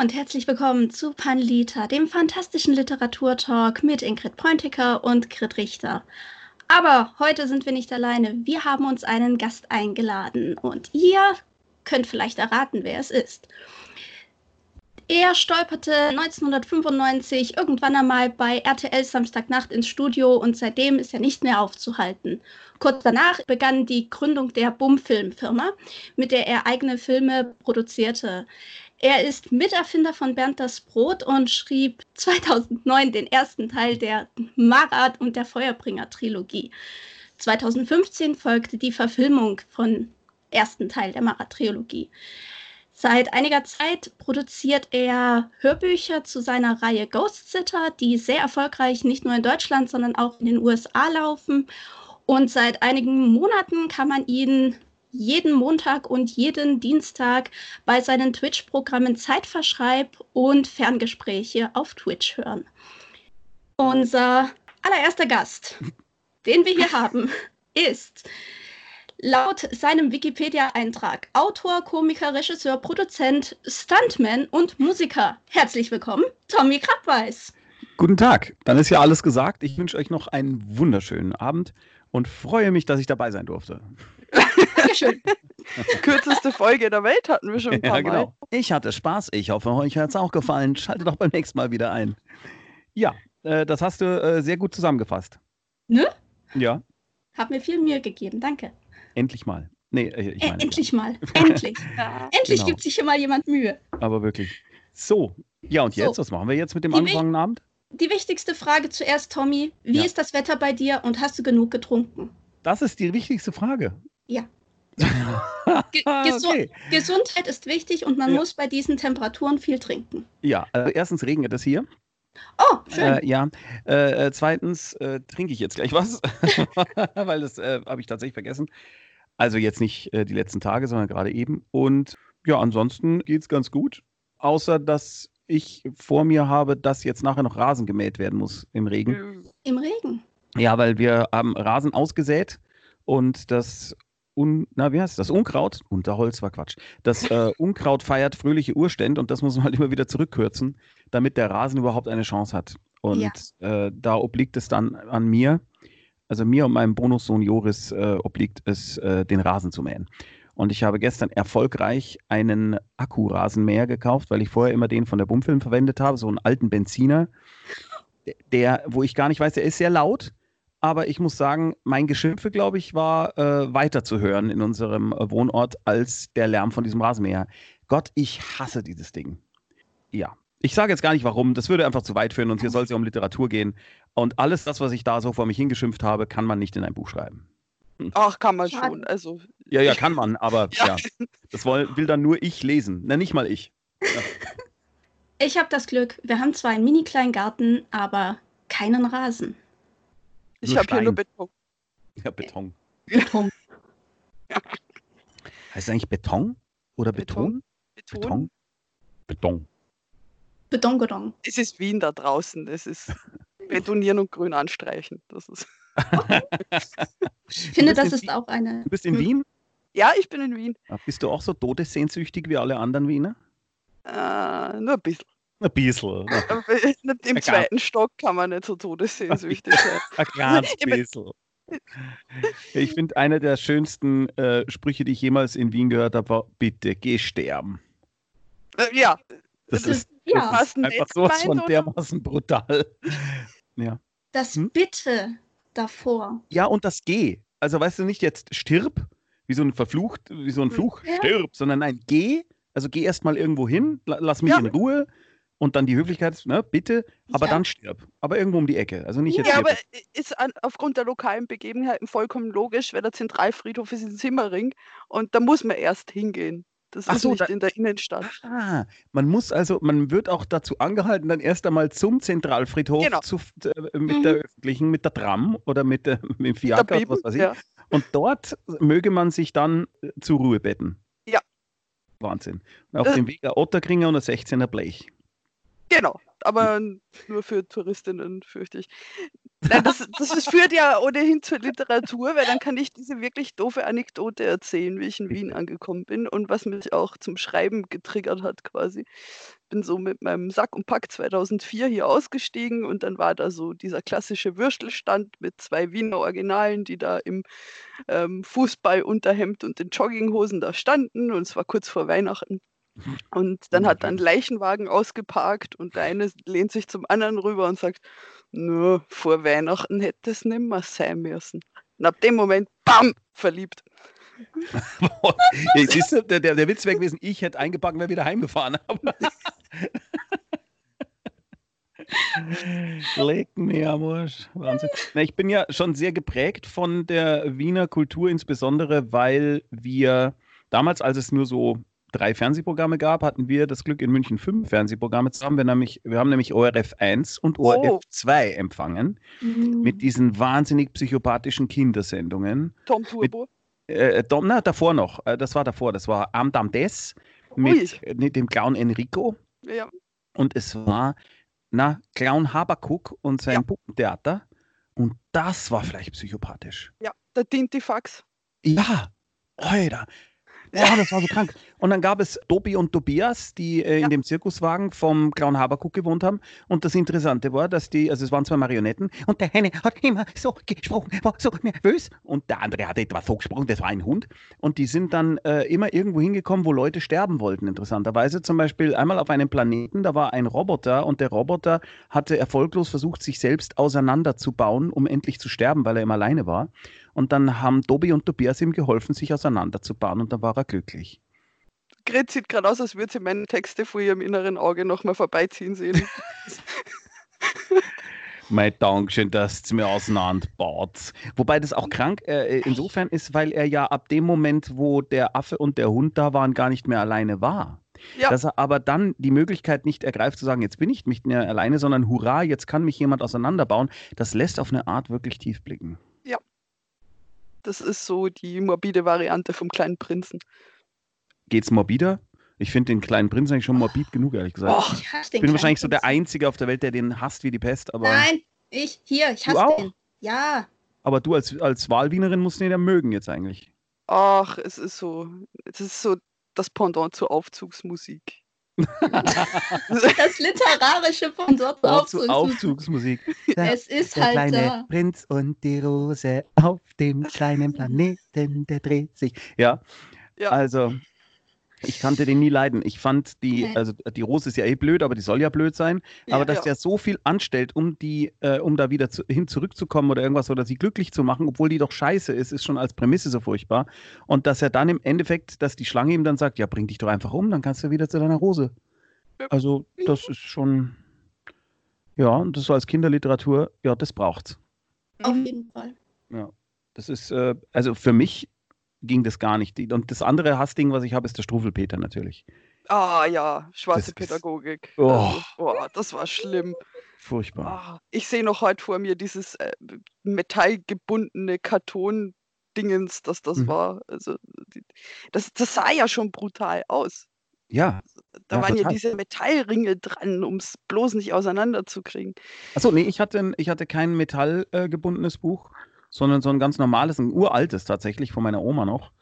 Und herzlich willkommen zu Panlita, dem fantastischen Literaturtalk mit Ingrid Preunticker und Grit Richter. Aber heute sind wir nicht alleine. Wir haben uns einen Gast eingeladen und ihr könnt vielleicht erraten, wer es ist. Er stolperte 1995 irgendwann einmal bei RTL Samstagnacht ins Studio und seitdem ist er nicht mehr aufzuhalten. Kurz danach begann die Gründung der Bum-Filmfirma, mit der er eigene Filme produzierte. Er ist Miterfinder von Bernd das Brot und schrieb 2009 den ersten Teil der Marat und der Feuerbringer-Trilogie. 2015 folgte die Verfilmung von ersten Teil der Marat-Trilogie. Seit einiger Zeit produziert er Hörbücher zu seiner Reihe Ghost Sitter, die sehr erfolgreich nicht nur in Deutschland, sondern auch in den USA laufen. Und seit einigen Monaten kann man ihn jeden Montag und jeden Dienstag bei seinen Twitch-Programmen Zeitverschreib und Ferngespräche auf Twitch hören. Unser allererster Gast, den wir hier haben, ist laut seinem Wikipedia-Eintrag Autor, Komiker, Regisseur, Produzent, Stuntman und Musiker. Herzlich willkommen, Tommy Krabweis. Guten Tag, dann ist ja alles gesagt. Ich wünsche euch noch einen wunderschönen Abend und freue mich, dass ich dabei sein durfte. Dankeschön. Kürzeste Folge der Welt hatten wir schon ein paar ja, genau. Mal. Ich hatte Spaß. Ich hoffe, euch hat es auch gefallen. Schaltet doch beim nächsten Mal wieder ein. Ja, äh, das hast du äh, sehr gut zusammengefasst. Ne? Ja. Hab mir viel Mühe gegeben. Danke. Endlich mal. Nee, äh, ich meine, endlich mal. Endlich. ja. Endlich genau. gibt sich hier mal jemand Mühe. Aber wirklich. So. Ja, und jetzt? So. Was machen wir jetzt mit dem angefangenen Abend? Die wichtigste Frage zuerst, Tommy. Wie ja. ist das Wetter bei dir und hast du genug getrunken? Das ist die wichtigste Frage. Ja. Ge Gesu okay. Gesundheit ist wichtig und man ja. muss bei diesen Temperaturen viel trinken. Ja, also erstens regnet es hier. Oh, schön. Äh, ja. Äh, äh zweitens äh, trinke ich jetzt gleich was, weil das äh, habe ich tatsächlich vergessen. Also jetzt nicht äh, die letzten Tage, sondern gerade eben. Und ja, ansonsten geht es ganz gut. Außer dass ich vor mir habe, dass jetzt nachher noch Rasen gemäht werden muss im Regen. Im Regen? Ja, weil wir haben Rasen ausgesät und das Un, na, wie heißt das? Unkraut, Unterholz war Quatsch. Das äh, Unkraut feiert fröhliche Urstände und das muss man halt immer wieder zurückkürzen, damit der Rasen überhaupt eine Chance hat. Und ja. äh, da obliegt es dann an mir, also mir und meinem Bonussohn Joris äh, obliegt es, äh, den Rasen zu mähen. Und ich habe gestern erfolgreich einen Akkurasenmäher gekauft, weil ich vorher immer den von der Bumfilm verwendet habe, so einen alten Benziner, der, wo ich gar nicht weiß, der ist sehr laut aber ich muss sagen, mein Geschimpfe, glaube ich, war äh, weiter zu hören in unserem Wohnort als der Lärm von diesem Rasenmäher. Gott, ich hasse dieses Ding. Ja. Ich sage jetzt gar nicht warum, das würde einfach zu weit führen und hier soll es ja um Literatur gehen. Und alles das, was ich da so vor mich hingeschimpft habe, kann man nicht in ein Buch schreiben. Ach, kann man schon. Also. Ja, ja, kann man, aber ja. ja das will, will, dann nur ich lesen. Na, nicht mal ich. Ja. Ich habe das Glück, wir haben zwar einen mini kleinen Garten, aber keinen Rasen. Ich habe hier nur Beton. Ja, Beton. Beton. Heißt es eigentlich Beton oder Beton? Beton. Beton. Beton. Beton, Beton. Es ist Wien da draußen. Es ist Betonieren und Grün anstreichen. Das ist. ich finde, das ist auch eine. Du bist in Wien? Ja, ich bin in Wien. Bist du auch so todessehnsüchtig wie alle anderen Wiener? Äh, nur ein bisschen. Ein bisschen. Im zweiten Stock kann man nicht so todessehnsüchtig sein. Ein ganz bisschen. Ich finde, einer der schönsten äh, Sprüche, die ich jemals in Wien gehört habe, war: Bitte geh sterben. Äh, ja. Das, das ist, ja. das ist einfach so von dermaßen brutal. Ja. Das hm? Bitte davor. Ja, und das Geh. Also, weißt du nicht jetzt stirb, wie so ein verflucht, wie so ein Fluch, ja. stirb, sondern nein, geh. Also geh erst mal irgendwo hin, lass mich ja. in Ruhe und dann die Höflichkeit, ne, bitte, aber ja. dann stirb. Aber irgendwo um die Ecke. Also nicht jetzt. Ja, aber ist an, aufgrund der lokalen Begebenheiten vollkommen logisch, weil der Zentralfriedhof ist in Simmering und da muss man erst hingehen. Das Ach ist so, nicht da, in der Innenstadt. Ah, man muss also, man wird auch dazu angehalten, dann erst einmal zum Zentralfriedhof genau. zu, äh, mit mhm. der öffentlichen, mit der Tram oder mit, der, mit dem Fiaker oder was weiß ich. Ja. Und dort möge man sich dann äh, zur Ruhe betten. Ja. Wahnsinn. Und auf äh. dem Weg ein Otterkringer und ein 16er Blech. Genau, aber nur für Touristinnen, fürchte ich. Nein, das, das ist, führt ja ohnehin zur Literatur, weil dann kann ich diese wirklich doofe Anekdote erzählen, wie ich in Wien angekommen bin und was mich auch zum Schreiben getriggert hat quasi. Bin so mit meinem Sack und Pack 2004 hier ausgestiegen und dann war da so dieser klassische Würstelstand mit zwei Wiener Originalen, die da im ähm, Fußballunterhemd und den Jogginghosen da standen und es war kurz vor Weihnachten. Und dann hat ein Leichenwagen ausgeparkt und der eine lehnt sich zum anderen rüber und sagt, nur vor Weihnachten hätte es nicht mehr sein müssen. Und ab dem Moment, bam, verliebt. Siehst du, der, der Witz wäre gewesen, ich hätte eingepackt wäre wieder heimgefahren. Leg mir am Arsch. Wahnsinn. Na, ich bin ja schon sehr geprägt von der Wiener Kultur, insbesondere weil wir damals, als es nur so drei Fernsehprogramme gab, hatten wir das Glück, in München fünf Fernsehprogramme zu haben. Wir, nämlich, wir haben nämlich ORF 1 und ORF oh. 2 empfangen mhm. mit diesen wahnsinnig psychopathischen Kindersendungen. Tom Turbo. Mit, äh, Tom, na, davor noch. Äh, das war davor. Das war Amdam Des mit, mit, dem Clown Enrico. Ja. Und es war, na, Clown Habakuk und sein ja. Puppentheater. Und das war vielleicht psychopathisch. Ja, der Tintifax. Ja, Alter. Ja, das war so krank. Und dann gab es Tobi und Tobias, die äh, ja. in dem Zirkuswagen vom Clown Habakuk gewohnt haben. Und das Interessante war, dass die, also es waren zwei Marionetten und der eine hat immer so gesprochen, war so nervös. Und der andere hat etwas so gesprochen, das war ein Hund. Und die sind dann äh, immer irgendwo hingekommen, wo Leute sterben wollten, interessanterweise. Zum Beispiel einmal auf einem Planeten, da war ein Roboter und der Roboter hatte erfolglos versucht, sich selbst auseinanderzubauen, um endlich zu sterben, weil er immer alleine war. Und dann haben Tobi und Tobias ihm geholfen, sich auseinanderzubauen und dann war er glücklich. Gret sieht gerade aus, als würde sie meine Texte vor ihrem inneren Auge nochmal vorbeiziehen sehen. mein Dankeschön, dass es mir auseinanderbaut. Wobei das auch krank äh, insofern ist, weil er ja ab dem Moment, wo der Affe und der Hund da waren, gar nicht mehr alleine war. Ja. Dass er aber dann die Möglichkeit nicht ergreift zu sagen, jetzt bin ich nicht mehr alleine, sondern hurra, jetzt kann mich jemand auseinanderbauen, das lässt auf eine Art wirklich tief blicken. Das ist so die morbide Variante vom kleinen Prinzen. Geht's morbider? Ich finde den kleinen Prinzen eigentlich schon morbid genug, ehrlich gesagt. Oh, ich hasse den bin wahrscheinlich so der Einzige auf der Welt, der den hasst wie die Pest. Aber Nein, ich, hier, ich hasse den. Ja. Aber du als, als Wahlwienerin musst den ja mögen jetzt eigentlich. Ach, es ist so, es ist so das Pendant zur Aufzugsmusik. Das literarische Pendant zur Aufzugsmusik. Aufzugsmusik. Es ist der halt kleine da. Prinz und die Rose auf dem kleinen Planeten, der dreht sich. Ja, ja. also ich kannte den nie leiden. Ich fand die, also die Rose ist ja eh blöd, aber die soll ja blöd sein. Ja, aber dass ja. der so viel anstellt, um die, äh, um da wieder zu, hin zurückzukommen oder irgendwas oder sie glücklich zu machen, obwohl die doch scheiße ist, ist schon als Prämisse so furchtbar. Und dass er dann im Endeffekt, dass die Schlange ihm dann sagt, ja, bring dich doch einfach um, dann kannst du wieder zu deiner Rose. Also, das ist schon, ja, und das so als Kinderliteratur, ja, das braucht's. Auf jeden Fall. Ja. Das ist, äh, also für mich ging das gar nicht. Und das andere Hassding, was ich habe, ist der Struffelpeter natürlich. Ah ja, schwarze das Pädagogik. Ist, oh. Also, oh, das war schlimm. Furchtbar. Oh, ich sehe noch heute vor mir dieses äh, metallgebundene Karton-Dingens, das das mhm. war. Also, die, das, das sah ja schon brutal aus. Ja. Da ja, waren total. ja diese Metallringe dran, um es bloß nicht auseinanderzukriegen. Achso, nee, ich hatte, ich hatte kein metallgebundenes äh, Buch sondern so ein ganz normales, ein uraltes tatsächlich von meiner Oma noch.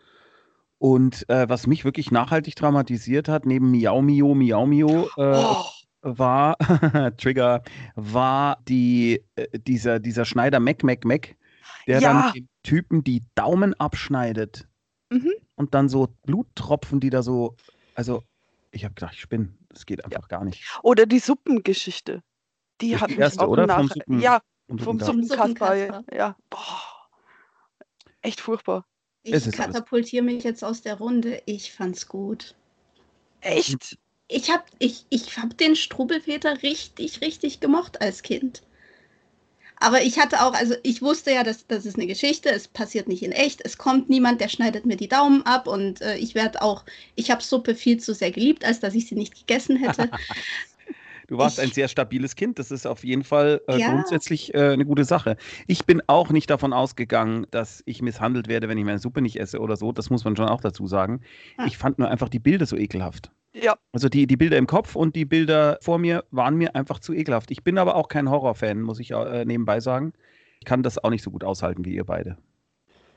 Und äh, was mich wirklich nachhaltig traumatisiert hat, neben Miau Mio, Miau Mio, äh, oh. war, Trigger, war die, äh, dieser, dieser Schneider Mac Mac Mac, der ja. dann den Typen die Daumen abschneidet mhm. und dann so Bluttropfen, die da so, also ich habe gedacht, ich spinne, das geht einfach ja. gar nicht. Oder die Suppengeschichte. Die das hat die mich erste, auch oder? nach, ja, vom, vom Suppenkasper. Ja, boah. Echt furchtbar. Ich katapultiere mich jetzt aus der Runde. Ich fand's gut. Echt? Ich habe ich, ich hab den Strubelpeter richtig, richtig gemocht als Kind. Aber ich hatte auch, also ich wusste ja, dass das ist eine Geschichte, es passiert nicht in echt, es kommt niemand, der schneidet mir die Daumen ab und äh, ich werde auch, ich habe Suppe viel zu sehr geliebt, als dass ich sie nicht gegessen hätte. Du warst Ich- ein sehr stabiles Kind. Das ist auf jeden Fall äh, Ja. grundsätzlich äh, eine gute Sache. Ich bin auch nicht davon ausgegangen, dass ich misshandelt werde, wenn ich meine Suppe nicht esse oder so. Das muss man schon auch dazu sagen. Ah. Ich fand nur einfach die Bilder so ekelhaft. Ja, Also die, die Bilder im Kopf und die Bilder vor mir waren mir einfach zu ekelhaft. Ich bin aber auch kein Horrorfan, muss ich äh, nebenbei sagen. Ich kann das auch nicht so gut aushalten wie ihr beide.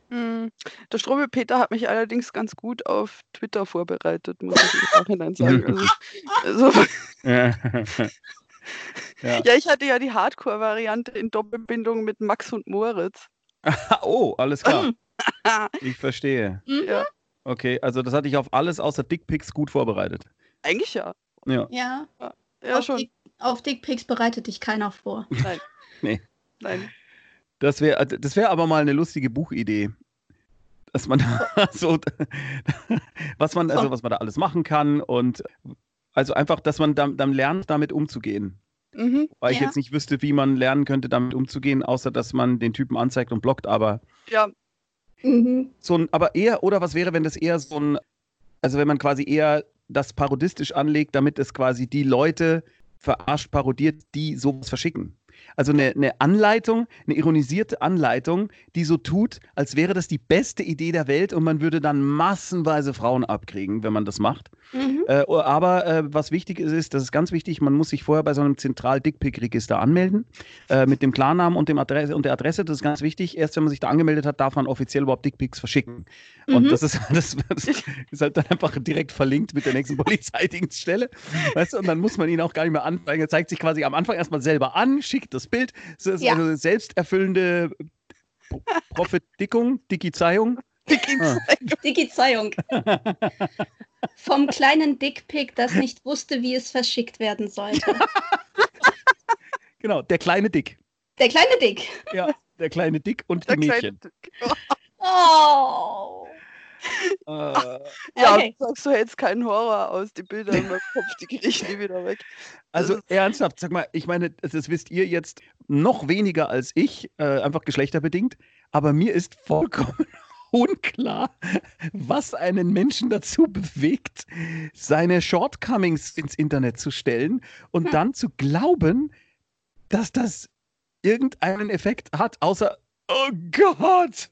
Hm, der Strobel-Peter hat mich allerdings ganz gut auf Twitter vorbereitet, muss ich im Nachhinein sagen. Also, also, ja. ja, ich hatte ja die Hardcore-Variante in Doppelbindung mit Max und Moritz. oh, alles klar. Mhm. Ich verstehe. Mhm. Ja. Okay, also das hatte ich auf alles außer Dickpics gut vorbereitet. Eigentlich ja. Ja. Ja, Ja, auf, schon. Dick, auf Dickpics bereitet dich keiner vor. Nein. Nee. Nein. Das wäre das wär aber mal eine lustige Buchidee. Dass man so, was man, also was man da alles machen kann und also einfach, dass man dann, dann lernt, damit umzugehen. Mhm. Weil ich Ja. jetzt nicht wüsste, wie man lernen könnte, damit umzugehen, außer dass man den Typen anzeigt und blockt, aber Ja, Mhm. so ein, aber eher, oder was wäre, wenn das eher so ein, also wenn man quasi eher das parodistisch anlegt, damit es quasi die Leute verarscht, parodiert, die sowas verschicken. Also eine, eine Anleitung, eine ironisierte Anleitung, die so tut, als wäre das die beste Idee der Welt und man würde dann massenweise Frauen abkriegen, wenn man das macht. Mhm. Äh, aber äh, was wichtig ist, ist, das ist ganz wichtig, man muss sich vorher bei so einem Zentral-Dickpick-Register anmelden, äh, mit dem Klarnamen und, dem Adresse, und der Adresse. Das ist ganz wichtig. Erst wenn man sich da angemeldet hat, darf man offiziell überhaupt Dickpics verschicken. Und Mhm. das, ist, das, das ist halt dann einfach direkt verlinkt mit der nächsten Polizeidienststelle. Weißt du, und dann muss man ihn auch gar nicht mehr anfangen. Er zeigt sich quasi am Anfang erstmal selber an, schickt das Bild. Das ist Ja. also eine selbsterfüllende Pro- Prophetickung, Dickizeiung. Ah. Dickizeiung. Vom kleinen Dickpick, das nicht wusste, wie es verschickt werden sollte. Genau, der kleine Dick. Der kleine Dick. Ja, der kleine Dick und der die kleine. Mädchen. Oh. Äh, Ja, Okay. du sagst, du hältst keinen Horror aus. Die Bilder in meinem Kopf, die kriege ich nie wieder weg. also ist- ernsthaft, sag mal, ich meine, das, das wisst ihr jetzt noch weniger als ich, äh, einfach geschlechterbedingt, aber mir ist vollkommen unklar, was einen Menschen dazu bewegt, seine Shortcomings ins Internet zu stellen und Hm. dann zu glauben, dass das irgendeinen Effekt hat, außer, oh Gott,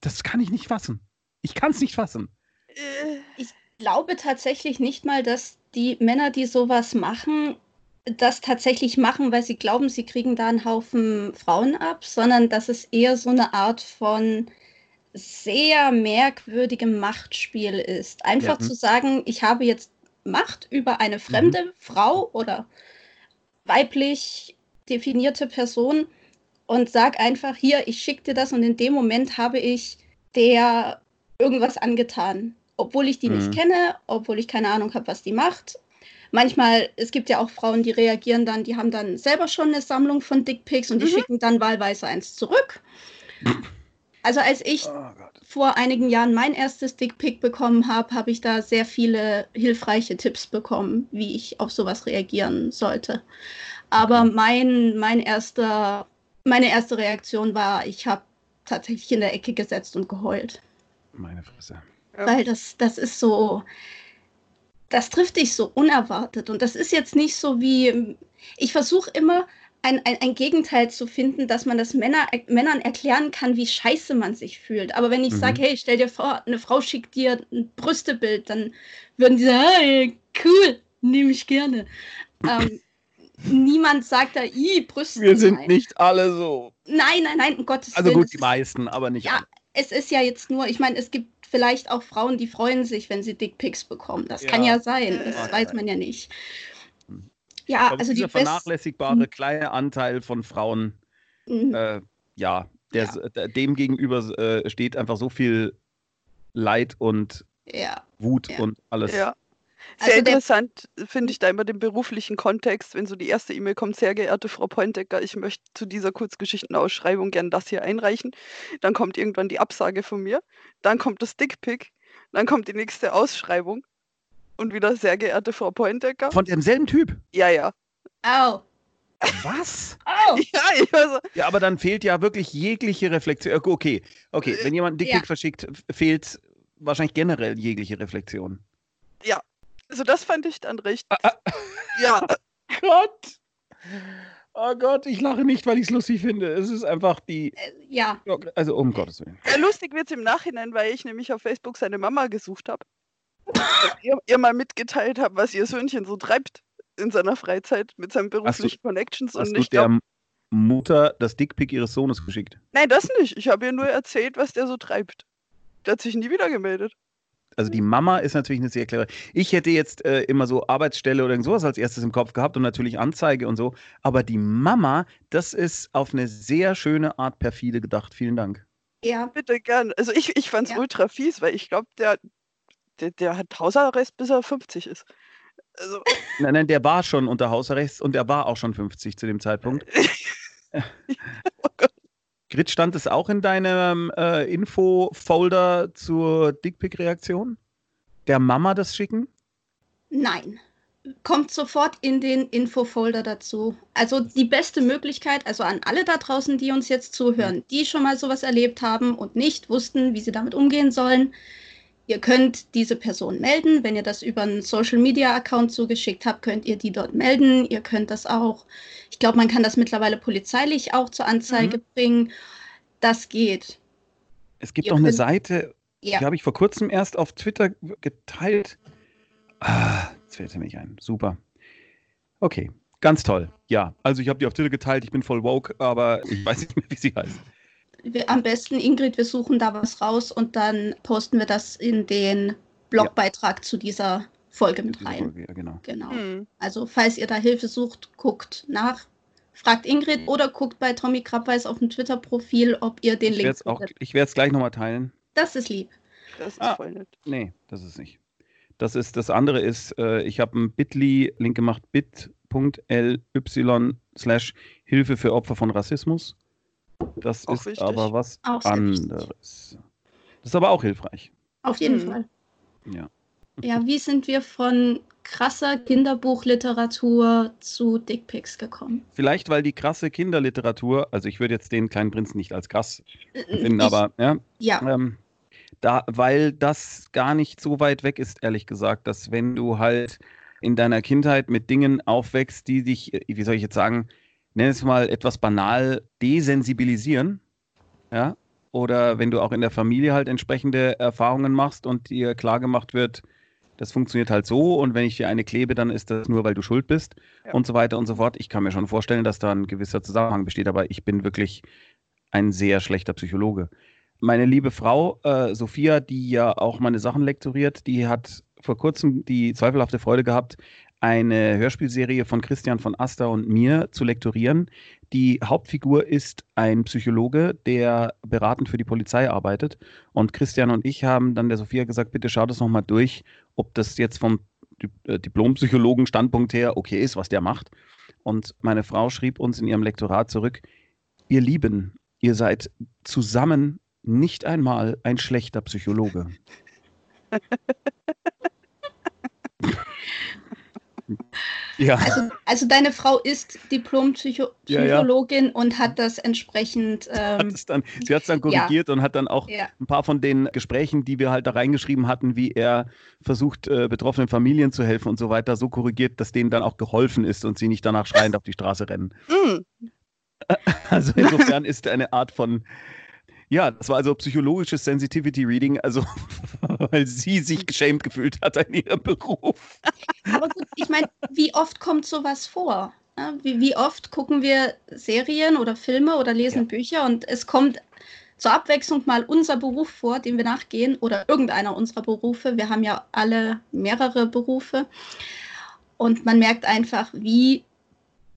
das kann ich nicht fassen. Ich kann es nicht fassen. Äh, Ich glaube tatsächlich nicht mal, dass die Männer, die sowas machen, das tatsächlich machen, weil sie glauben, sie kriegen da einen Haufen Frauen ab, sondern dass es eher so eine Art von sehr merkwürdigem Machtspiel ist. Einfach Ja. zu sagen, ich habe jetzt Macht über eine fremde Frau oder weiblich definierte Person und sag einfach hier, ich schicke dir das und in dem Moment habe ich der irgendwas angetan, obwohl ich die Mhm. nicht kenne, obwohl ich keine Ahnung habe, was die macht. Manchmal, es gibt ja auch Frauen, die reagieren dann, die haben dann selber schon eine Sammlung von Dickpics und die Mhm. schicken dann wahlweise eins zurück. Also als ich Oh vor einigen Jahren mein erstes Dickpic bekommen habe, habe ich da sehr viele hilfreiche Tipps bekommen, wie ich auf sowas reagieren sollte. Aber mein, mein erster, meine erste Reaktion war, ich habe tatsächlich in der Ecke gesetzt und geheult. Meine Fresse. Ja. Weil das, das ist so, das trifft dich so unerwartet. Und das ist jetzt nicht so wie, ich versuche immer ein, ein, ein Gegenteil zu finden, dass man das Männer, Männern erklären kann, wie scheiße man sich fühlt. Aber wenn ich Mhm. sage, hey, stell dir vor, eine Frau schickt dir ein Brüstebild, dann würden die sagen, hey, cool, nehme ich gerne. ähm, niemand sagt da, i, Brüste. Wir sind nein. nicht alle so. Nein, nein, nein, um Gottes Also Willen. gut, es die ist- meisten, aber nicht Ja, alle. Es ist ja jetzt nur, ich meine, es gibt vielleicht auch Frauen, die freuen sich, wenn sie Dickpics bekommen. Das kann Ja. ja sein, das Äh. weiß man ja nicht. Hm. Ja, Aber also die dieser best- vernachlässigbare kleine Anteil von Frauen, Mhm. äh, ja, der, der- dem gegenüber äh, steht einfach so viel Leid und ja. Wut Ja. und alles. Ja. Also Sehr der- interessant finde ich da immer den beruflichen Kontext, wenn so die erste E-Mail kommt, sehr geehrte Frau Pointecker, ich möchte zu dieser Kurzgeschichtenausschreibung gern das hier einreichen. Dann kommt irgendwann die Absage von mir, dann kommt das Dickpick, dann kommt die nächste Ausschreibung und wieder sehr geehrte Frau Pointecker. Von demselben Typ. Ja, ja. Au. Was? Au. Ja, so, Ja, aber dann fehlt ja wirklich jegliche Reflexion. Äh, Okay, okay, wenn jemand einen Dickpick Ja. verschickt, fehlt wahrscheinlich generell jegliche Reflexion. Also das fand ich dann recht. Ah, Ja, Gott. Oh Gott, ich lache nicht, weil ich es lustig finde. Es ist einfach die. Äh, ja. Also um Gottes Willen. Ja, lustig wird es im Nachhinein, weil ich nämlich auf Facebook seine Mama gesucht habe. ihr, ihr mal mitgeteilt habe, was ihr Söhnchen so treibt in seiner Freizeit mit seinen beruflichen Connections. Hast und du ich der Mutter das Dickpick ihres Sohnes geschickt? nein, das nicht. Ich habe ihr nur erzählt, was der so treibt. Der hat sich nie wieder gemeldet. Also die Mama ist natürlich eine sehr clevere. Ich hätte jetzt äh, immer so Arbeitsstelle oder irgend sowas als erstes im Kopf gehabt und natürlich Anzeige und so. Aber die Mama, das ist auf eine sehr schöne Art perfide gedacht. Vielen Dank. Ja. Bitte gern. Also ich, ich fand es Ja. ultra fies, weil ich glaube, der, der, der hat Hausarrest, bis er 50 ist. Also, Nein, nein, der war schon unter Hausarrest und der war auch schon 50 zu dem Zeitpunkt. oh Gott. Grit, stand es auch in deinem äh, Info-Folder zur Dickpick-Reaktion? Der Mama das schicken? Nein. Kommt sofort in den Infofolder dazu. Also die beste Möglichkeit, also an alle da draußen, die uns jetzt zuhören, die schon mal sowas erlebt haben und nicht wussten, wie sie damit umgehen sollen. Ihr könnt diese Person melden. Wenn ihr das über einen Social Media Account zugeschickt habt, könnt ihr die dort melden. Ihr könnt das auch, ich glaube, man kann das mittlerweile polizeilich auch zur Anzeige bringen. Das geht. Es gibt Ihr noch eine könnt- Seite, Ja. die habe ich vor kurzem erst auf Twitter geteilt. Ah, jetzt fällt sie mich ein. Super. Okay, ganz toll. Ja, also ich habe die auf Twitter geteilt. Ich bin voll woke, aber ich weiß nicht mehr, wie sie heißt. Wir, am besten, Ingrid, wir suchen da was raus und dann posten wir das in den Blogbeitrag zu dieser Folge mit rein. Folge, ja, genau. Genau. Hm. Also, falls ihr da Hilfe sucht, guckt nach. Fragt Ingrid oder guckt bei Tommy Krabbeis auf dem Twitter-Profil, ob ihr den Ich Link auch, findet. ich werde es gleich nochmal teilen. Das ist lieb. Das ist Ah. voll nett. Nee, das ist nicht. Das ist das andere ist, äh, ich habe einen Bit.ly-Link gemacht, bit.ly slash Hilfe für Opfer von Rassismus. Das Auch ist wichtig. aber was Auch anderes. Das ist aber auch hilfreich. Auf jeden Hm. Fall. Ja. Ja, wie sind wir von krasser Kinderbuchliteratur zu Dickpics gekommen? Vielleicht, weil die krasse Kinderliteratur, also ich würde jetzt den kleinen Prinzen nicht als krass Äh, finden, ich- aber ja, Ja, ähm, da, weil das gar nicht so weit weg ist, ehrlich gesagt, dass wenn du halt in deiner Kindheit mit Dingen aufwächst, die dich, äh, wie soll ich jetzt sagen, nenn es mal etwas banal desensibilisieren, ja, oder wenn du auch in der Familie halt entsprechende Erfahrungen machst und dir klar gemacht wird, das funktioniert halt so und wenn ich dir eine klebe, dann ist das nur, weil du schuld bist Ja. und so weiter und so fort. Ich kann mir schon vorstellen, dass da ein gewisser Zusammenhang besteht, aber ich bin wirklich ein sehr schlechter Psychologe. Meine liebe Frau äh, Sophia, die ja auch meine Sachen lektoriert, die hat vor kurzem die zweifelhafte Freude gehabt, eine Hörspielserie von Christian von Aster und mir zu lektorieren. Die Hauptfigur ist ein Psychologe, der beratend für die Polizei arbeitet. Und Christian und ich haben dann der Sophia gesagt, bitte schau das nochmal durch, ob das jetzt vom äh, Diplompsychologen-Standpunkt her okay ist, was der macht. Und meine Frau schrieb uns in ihrem Lektorat zurück, ihr Lieben, ihr seid zusammen nicht einmal ein schlechter Psychologe. ja, also, also deine Frau ist Diplompsychologin und hat das entsprechend. hat Ähm, es dann, sie hat es dann korrigiert und hat dann auch ja, ein paar von den Gesprächen, die wir halt da reingeschrieben hatten, wie er versucht, äh, betroffenen Familien zu helfen und so weiter, so korrigiert, dass denen dann auch geholfen ist und sie nicht danach schreiend auf die Straße rennen. Hm. Also insofern ist eine Art von, ja, das war also psychologisches Sensitivity Reading, also weil sie sich geschämt gefühlt hat in ihrem Beruf. aber gut, ich meine, wie oft kommt sowas vor? Wie, wie oft gucken wir Serien oder Filme oder lesen Ja. Bücher und es kommt zur Abwechslung mal unser Beruf vor, dem wir nachgehen oder irgendeiner unserer Berufe. Wir haben ja alle mehrere Berufe und man merkt einfach, wie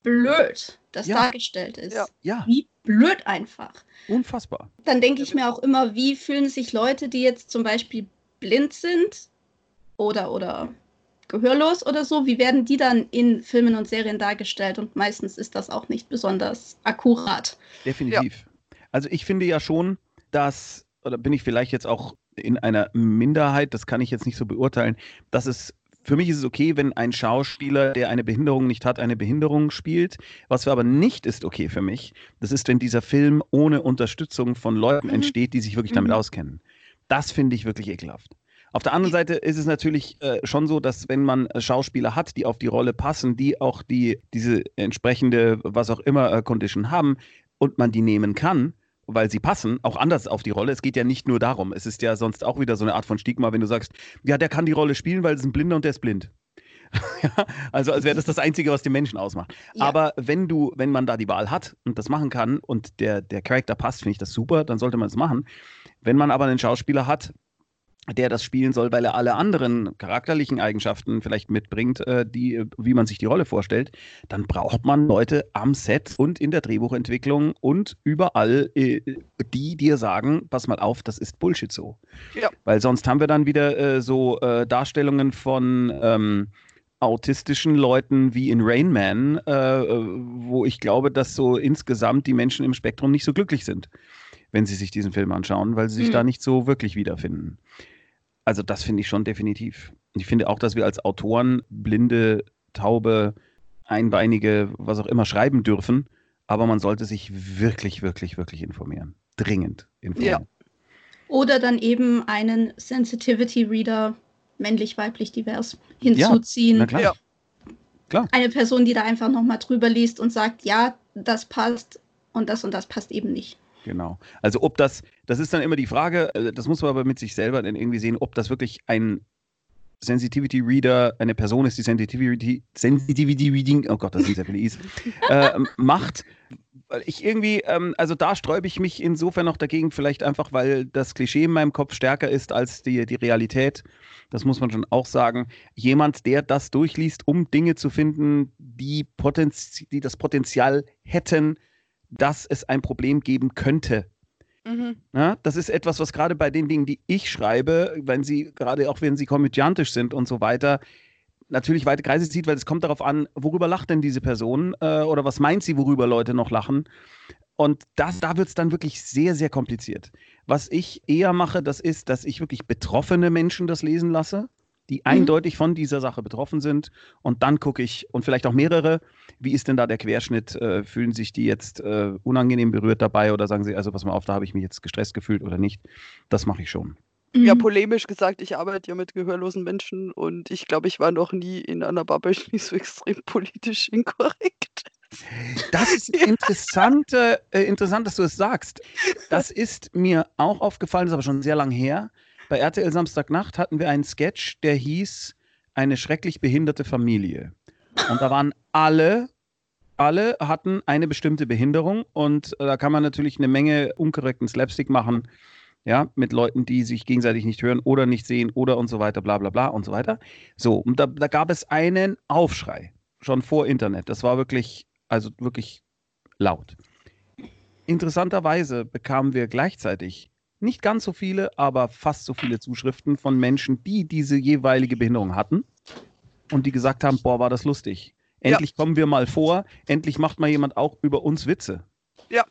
blöd das Ja. dargestellt ist. Ja. Ja, Wie blöd einfach. unfassbar. Dann denke ich mir auch immer, wie fühlen sich Leute, die jetzt zum Beispiel blind sind oder, oder gehörlos oder so, wie werden die dann in Filmen und Serien dargestellt? Und meistens ist das auch nicht besonders akkurat. Definitiv. Also ich finde ja schon, dass, oder bin ich vielleicht jetzt auch in einer Minderheit, das kann ich jetzt nicht so beurteilen, dass es für mich ist es okay, wenn ein Schauspieler, der eine Behinderung nicht hat, eine Behinderung spielt. Was aber nicht ist okay für mich, das ist, wenn dieser Film ohne Unterstützung von Leuten Mhm. entsteht, die sich wirklich damit Mhm. auskennen. Das finde ich wirklich ekelhaft. Auf der anderen Seite ist es natürlich äh, schon so, dass wenn man äh, Schauspieler hat, die auf die Rolle passen, die auch die, diese entsprechende, was auch immer, äh, Condition haben und man die nehmen kann, weil sie passen, auch anders auf die Rolle. Es geht ja nicht nur darum. Es ist ja sonst auch wieder so eine Art von Stigma, wenn du sagst, ja, der kann die Rolle spielen, weil es ein Blinder und der ist blind. ja, also als wäre das das Einzige, was den Menschen ausmacht. Ja. Aber wenn du, wenn man da die Wahl hat und das machen kann und der, der Charakter passt, finde ich das super, dann sollte man es machen. Wenn man aber einen Schauspieler hat, der das spielen soll, weil er alle anderen charakterlichen Eigenschaften vielleicht mitbringt, äh, die, wie man sich die Rolle vorstellt, dann braucht man Leute am Set und in der Drehbuchentwicklung und überall, äh, die dir sagen, pass mal auf, das ist Bullshit so. Ja. Weil sonst haben wir dann wieder äh, so äh, Darstellungen von ähm, autistischen Leuten wie in Rain Man, äh, wo ich glaube, dass so insgesamt die Menschen im Spektrum nicht so glücklich sind, wenn sie sich diesen Film anschauen, weil sie sich mhm. da nicht so wirklich wiederfinden. Also das finde ich schon definitiv. Ich finde auch, dass wir als Autoren blinde, taube, einbeinige, was auch immer schreiben dürfen, aber man sollte sich wirklich, wirklich, wirklich informieren. Dringend informieren. Ja. Oder dann eben einen Sensitivity Reader, männlich, weiblich, divers, hinzuziehen. Ja, na klar. Ja. klar. Eine Person, die da einfach nochmal drüber liest und sagt, ja, das passt und das und das passt eben nicht. Genau. Also ob das, das ist dann immer die Frage, äh, das muss man aber mit sich selber dann irgendwie sehen, ob das wirklich ein Sensitivity Reader eine Person ist, die Sensitivity, Sensitivity Reading, oh Gott, das sind sehr viele Is, äh, macht. Weil ich irgendwie, ähm, also da sträube ich mich insofern noch dagegen, vielleicht einfach, weil das Klischee in meinem Kopf stärker ist als die, die Realität. Das muss man schon auch sagen. Jemand, der das durchliest, um Dinge zu finden, die, Potenz die das Potenzial hätten, dass es ein Problem geben könnte. Mhm. Ja, das ist etwas, was gerade bei den Dingen, die ich schreibe, wenn sie, gerade auch wenn sie komödiantisch sind und so weiter, natürlich weite Kreise zieht, weil es kommt darauf an, worüber lacht denn diese Person äh, oder was meint sie, worüber Leute noch lachen. Und das, da wird es dann wirklich sehr, sehr kompliziert. Was ich eher mache, das ist, dass ich wirklich betroffene Menschen das lesen lasse die mhm. eindeutig von dieser Sache betroffen sind. Und dann gucke ich, und vielleicht auch mehrere, wie ist denn da der Querschnitt? Äh, fühlen sich die jetzt äh, unangenehm berührt dabei oder sagen sie, also pass mal auf, da habe ich mich jetzt gestresst gefühlt oder nicht? Das mache ich schon. Ja, mhm. polemisch gesagt, ich arbeite ja mit gehörlosen Menschen und ich glaube, ich war noch nie in einer Bubble, die so extrem politisch inkorrekt. Das ist interessant, äh, interessant, dass du es sagst. Das ist mir auch aufgefallen, das ist aber schon sehr lang her. Bei RTL Samstagnacht hatten wir einen Sketch, der hieß Eine schrecklich behinderte Familie. Und da waren alle, alle hatten eine bestimmte Behinderung und äh, da kann man natürlich eine Menge unkorrekten Slapstick machen. Ja, mit Leuten, die sich gegenseitig nicht hören oder nicht sehen oder und so weiter, bla bla bla und so weiter. So, und da, da gab es einen Aufschrei, schon vor Internet. Das war wirklich, also wirklich laut. Interessanterweise bekamen wir gleichzeitig nicht ganz so viele, aber fast so viele Zuschriften von Menschen, die diese jeweilige Behinderung hatten und die gesagt haben, boah, war das lustig. Endlich ja. kommen wir mal vor, endlich macht mal jemand auch über uns Witze. Ja.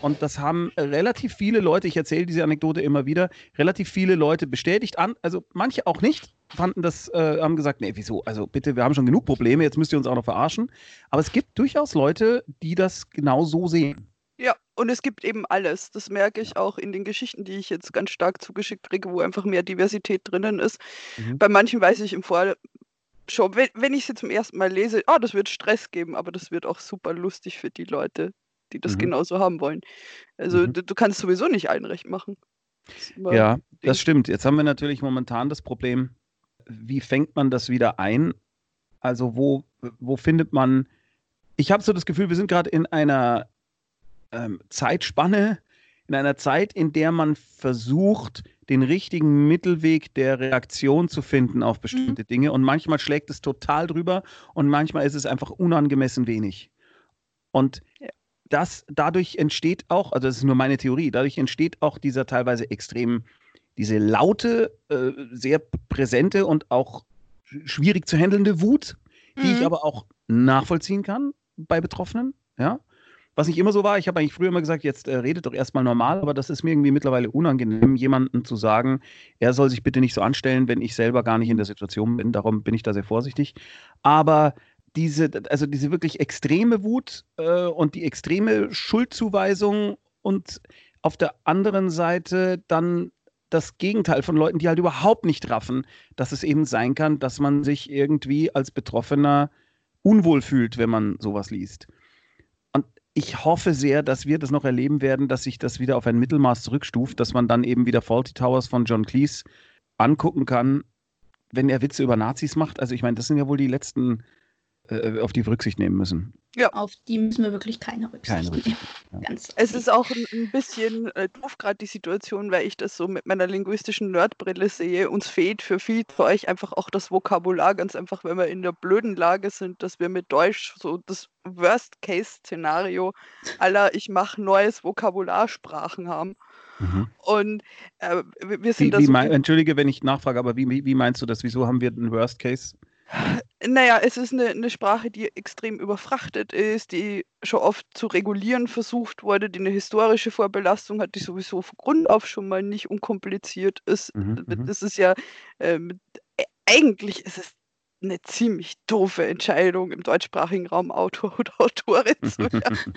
Und das haben relativ viele Leute, ich erzähle diese Anekdote immer wieder, relativ viele Leute bestätigt an, also manche auch nicht, fanden das, äh, haben gesagt, nee, wieso, also bitte, wir haben schon genug Probleme, jetzt müsst ihr uns auch noch verarschen. Aber es gibt durchaus Leute, die das genau so sehen. Ja, und es gibt eben alles. Das merke ich auch in den Geschichten, die ich jetzt ganz stark zugeschickt kriege, wo einfach mehr Diversität drinnen ist. Mhm. Bei manchen weiß ich im Vorfeld schon, wenn, wenn ich sie zum ersten Mal lese, ah, das wird Stress geben, aber das wird auch super lustig für die Leute, die das mhm. genauso haben wollen. Also mhm. du, du, kannst sowieso nicht allen recht machen. Das ja, das stimmt. Jetzt haben wir natürlich momentan das Problem, wie fängt man das wieder ein? Also wo, wo findet man, ich habe so das Gefühl, wir sind gerade in einer ähm, Zeitspanne, in einer Zeit, in der man versucht, den richtigen Mittelweg der Reaktion zu finden auf bestimmte mhm. Dinge. Und manchmal schlägt es total drüber und manchmal ist es einfach unangemessen wenig. Und das dadurch entsteht auch, also das ist nur meine Theorie, dadurch entsteht auch dieser teilweise extrem, diese laute, äh, sehr präsente und auch schwierig zu handelnde Wut, die mhm. ich aber auch nachvollziehen kann bei Betroffenen. Ja, was nicht immer so war. Ich habe eigentlich früher immer gesagt, jetzt äh, redet doch erstmal normal, aber das ist mir irgendwie mittlerweile unangenehm, jemandem zu sagen, er soll sich bitte nicht so anstellen, wenn ich selber gar nicht in der Situation bin. Darum bin ich da sehr vorsichtig. Aber diese, also diese wirklich extreme Wut äh, und die extreme Schuldzuweisung und auf der anderen Seite dann das Gegenteil von Leuten, die halt überhaupt nicht raffen, dass es eben sein kann, dass man sich irgendwie als Betroffener unwohl fühlt, wenn man sowas liest. Ich hoffe sehr, dass wir das noch erleben werden, dass sich das wieder auf ein Mittelmaß zurückstuft, dass man dann eben wieder Faulty Towers von John Cleese angucken kann, wenn er Witze über Nazis macht. Also ich meine, das sind ja wohl die letzten, äh, auf die wir Rücksicht nehmen müssen. Ja. Auf die müssen wir wirklich keine Rücksicht Keine Rücksicht, nehmen. ja. Ganz Es ist auch ein, ein bisschen äh, doof gerade die Situation, weil ich das so mit meiner linguistischen Nerdbrille sehe. Uns fehlt für viel Zeug einfach auch das Vokabular, ganz einfach, wenn wir in der blöden Lage sind, dass wir mit Deutsch so das Worst-Case-Szenario aller ich mache neues Vokabularsprachen haben. Mhm. Und äh, wir sind Wie, da wie mein, Entschuldige, wenn ich nachfrage, aber wie, wie, meinst du das? Wieso haben wir einen Worst Case? Naja, es ist eine, eine Sprache, die extrem überfrachtet ist, die schon oft zu regulieren versucht wurde, die eine historische Vorbelastung hat, die sowieso von Grund auf schon mal nicht unkompliziert ist. Mhm, mhm. Das ist ja, ähm, äh, eigentlich ist es eine ziemlich doofe Entscheidung, im deutschsprachigen Raum Autor oder Autorin zu werden.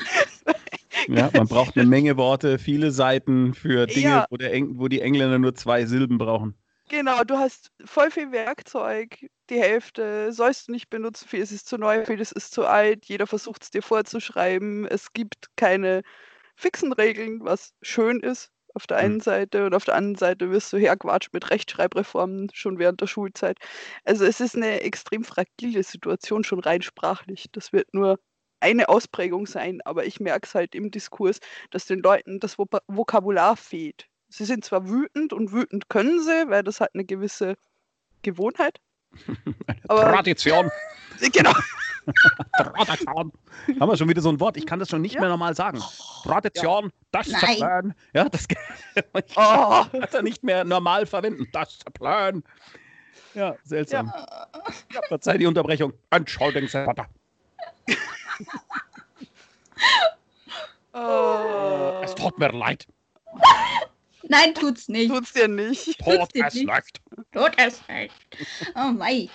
Ja, man braucht eine Menge Worte, viele Seiten für Dinge, Ja. wo, der Eng wo die Engländer nur zwei Silben brauchen. Genau, du hast voll viel Werkzeug, die Hälfte sollst du nicht benutzen, vieles ist zu neu, vieles ist zu alt, jeder versucht es dir vorzuschreiben, es gibt keine fixen Regeln, was schön ist auf der Mhm. einen Seite und auf der anderen Seite wirst du herquatscht mit Rechtschreibreformen schon während der Schulzeit. Also es ist eine extrem fragile Situation, schon rein sprachlich. Das wird nur eine Ausprägung sein, aber ich merke es halt im Diskurs, dass den Leuten das Vok Vokabular fehlt. Sie sind zwar wütend und wütend können sie, weil das hat eine gewisse Gewohnheit. Aber Tradition. genau, Tradition. Haben wir schon wieder so ein Wort? Ich kann das schon nicht Ja. mehr normal sagen. Tradition, das ist der Nein. Plan. Ja, das ich Oh. kann das nicht mehr normal verwenden. Das ist der Plan. Ja, seltsam. Verzeih die Unterbrechung. Entschuldigung, Herr Potter. oh. Es tut mir leid. Nein, tut's nicht. tut's dir nicht. Tod, dir es nicht. läuft. Tut es nicht. Oh mei.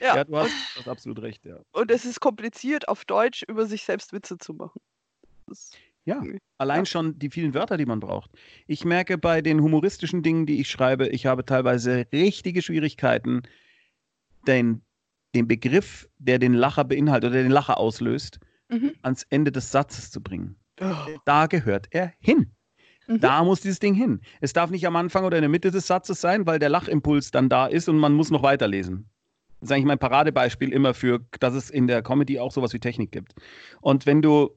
Ja, Ja, du und, hast, du hast absolut recht, ja. und es ist kompliziert, auf Deutsch über sich selbst Witze zu machen. Ja, irgendwie- allein Ja. schon die vielen Wörter, die man braucht. Ich merke bei den humoristischen Dingen, die ich schreibe, ich habe teilweise richtige Schwierigkeiten, den, den Begriff, der den Lacher beinhaltet oder den Lacher auslöst, Mhm. ans Ende des Satzes zu bringen. Oh. Da gehört er hin. Mhm. Da muss dieses Ding hin. Es darf nicht am Anfang oder in der Mitte des Satzes sein, weil der Lachimpuls dann da ist und man muss noch weiterlesen. Das ist eigentlich mein Paradebeispiel immer für, dass es in der Comedy auch sowas wie Technik gibt. Und wenn du,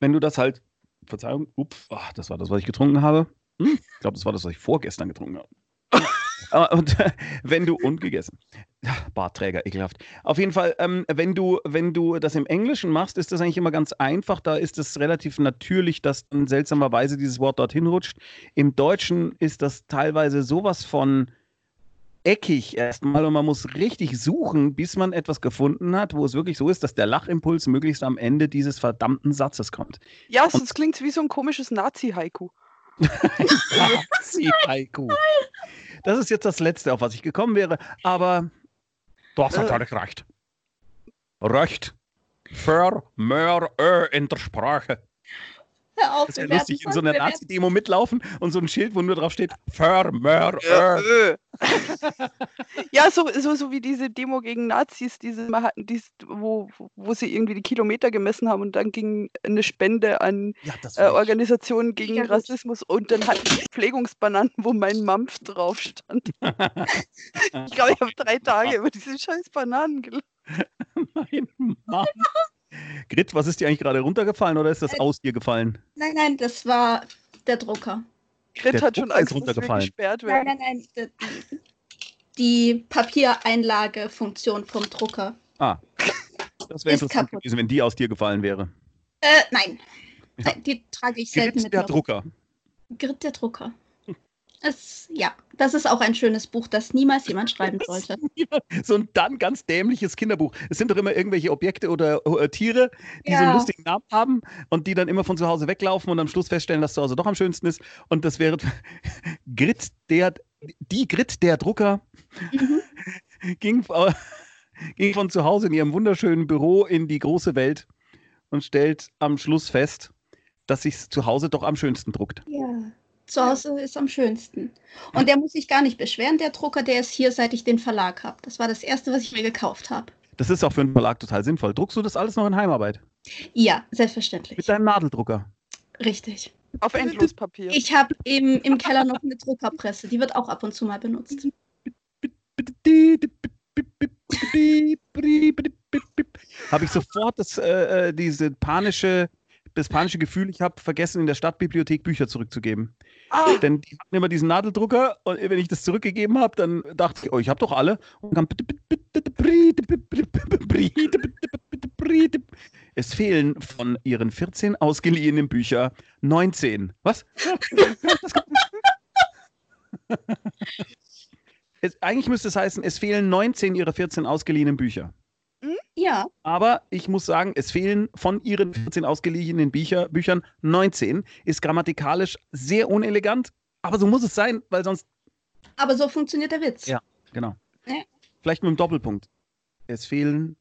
wenn du das halt, Verzeihung, ups, ach, das war das, was ich getrunken habe. Hm, ich glaube, das war das, was ich vorgestern getrunken habe. Aber- und wenn du und gegessen. Ja, Bartträger, ekelhaft. Auf jeden Fall, ähm, wenn du, wenn du das im Englischen machst, ist das eigentlich immer ganz einfach. Da ist es relativ natürlich, dass dann seltsamerweise dieses Wort dorthin rutscht. Im Deutschen ist das teilweise sowas von eckig erstmal und man muss richtig suchen, bis man etwas gefunden hat, wo es wirklich so ist, dass der Lachimpuls möglichst am Ende dieses verdammten Satzes kommt. Ja, sonst klingt es wie so ein komisches Nazi-Haiku. Nazi-Haiku. Das ist jetzt das Letzte, auf was ich gekommen wäre, aber du hast Äh. natürlich recht. Recht. Für mehr Ö in der Sprache. Hör auf, Das wäre wir lustig, in so einer Nazi-Demo mitlaufen und so ein Schild, wo nur drauf steht, Ja, Ö. äh. ja so, so, so wie diese Demo gegen Nazis, diese wo, wo sie irgendwie die Kilometer gemessen haben und dann ging eine Spende an Ja, äh. Organisationen gegen gut. Rassismus und dann hatten die Pflegungsbananen, wo mein Mampf drauf stand. Ich glaube, ich habe drei Tage über diese scheiß Bananen gelacht. Mein Mann. Grit, was ist dir eigentlich gerade runtergefallen oder ist das Äh, aus dir gefallen? Nein, nein, das war der Drucker. Grit Der hat schon Drucker Angst, dass wir runtergefallen. gesperrt Nein, werden. nein, nein. Die, die Papiereinlagefunktion vom Drucker. Ah, das wäre interessant kaputt. gewesen, wenn die aus dir gefallen wäre. Äh, nein. Ja. Nein, Die trage ich selten Grit, mit der. Drucker. Grit der Drucker. Es, ja, das ist auch ein schönes Buch, das niemals jemand schreiben sollte. So ein dann ganz dämliches Kinderbuch. Es sind doch immer irgendwelche Objekte oder äh, Tiere, die so einen Ja. lustigen Namen haben und die dann immer von zu Hause weglaufen und am Schluss feststellen, dass zu Hause doch am schönsten ist. Und das wäre Grit, der, die Grit, der Drucker, Mhm. ging, äh, ging von zu Hause in ihrem wunderschönen Büro in die große Welt und stellt am Schluss fest, dass sich zu Hause doch am schönsten druckt. Ja. Zu Hause ist am schönsten. Und der muss sich gar nicht beschweren, der Drucker, der ist hier, seit ich den Verlag habe. Das war das erste, was ich mir gekauft habe. Das ist auch für einen Verlag total sinnvoll. Druckst du das alles noch in Heimarbeit? Ja, selbstverständlich. Mit deinem Nadeldrucker? Richtig. Auf Endlospapier. Ich habe im, im Keller noch eine Druckerpresse, die wird auch ab und zu mal benutzt. Habe ich sofort das, äh, äh, diese panische, das panische Gefühl, ich habe vergessen, in der Stadtbibliothek Bücher zurückzugeben. Ah, Denn die hatten immer diesen Nadeldrucker und wenn ich das zurückgegeben habe, dann dachte ich, oh, ich habe doch alle. Und dann es fehlen von ihren 14 ausgeliehenen Büchern 19. Was? es, eigentlich müsste es heißen, es fehlen 19 ihrer 14 ausgeliehenen Bücher. Ja, Aber ich muss sagen, es fehlen von ihren 14 ausgeliehenen Bücher, Büchern 19. Ist grammatikalisch sehr unelegant, aber so muss es sein, weil sonst. aber so funktioniert der Witz. Ja. Genau. Ja. Vielleicht mit einem Doppelpunkt. Es fehlen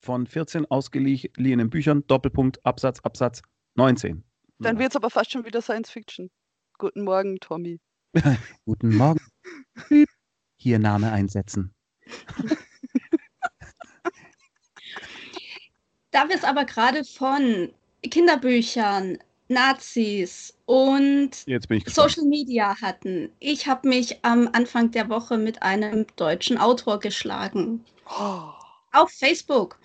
von 14 ausgeliehenen Büchern, Doppelpunkt, Absatz, Absatz, 19. dann wird es aber fast schon wieder Science Fiction. Guten Morgen, Tommy. Guten Morgen. Hier Name einsetzen. Da wir es aber gerade von Kinderbüchern, Nazis und. Social Media hatten, ich habe mich am Anfang der Woche mit einem deutschen Autor geschlagen. Oh. Auf Facebook.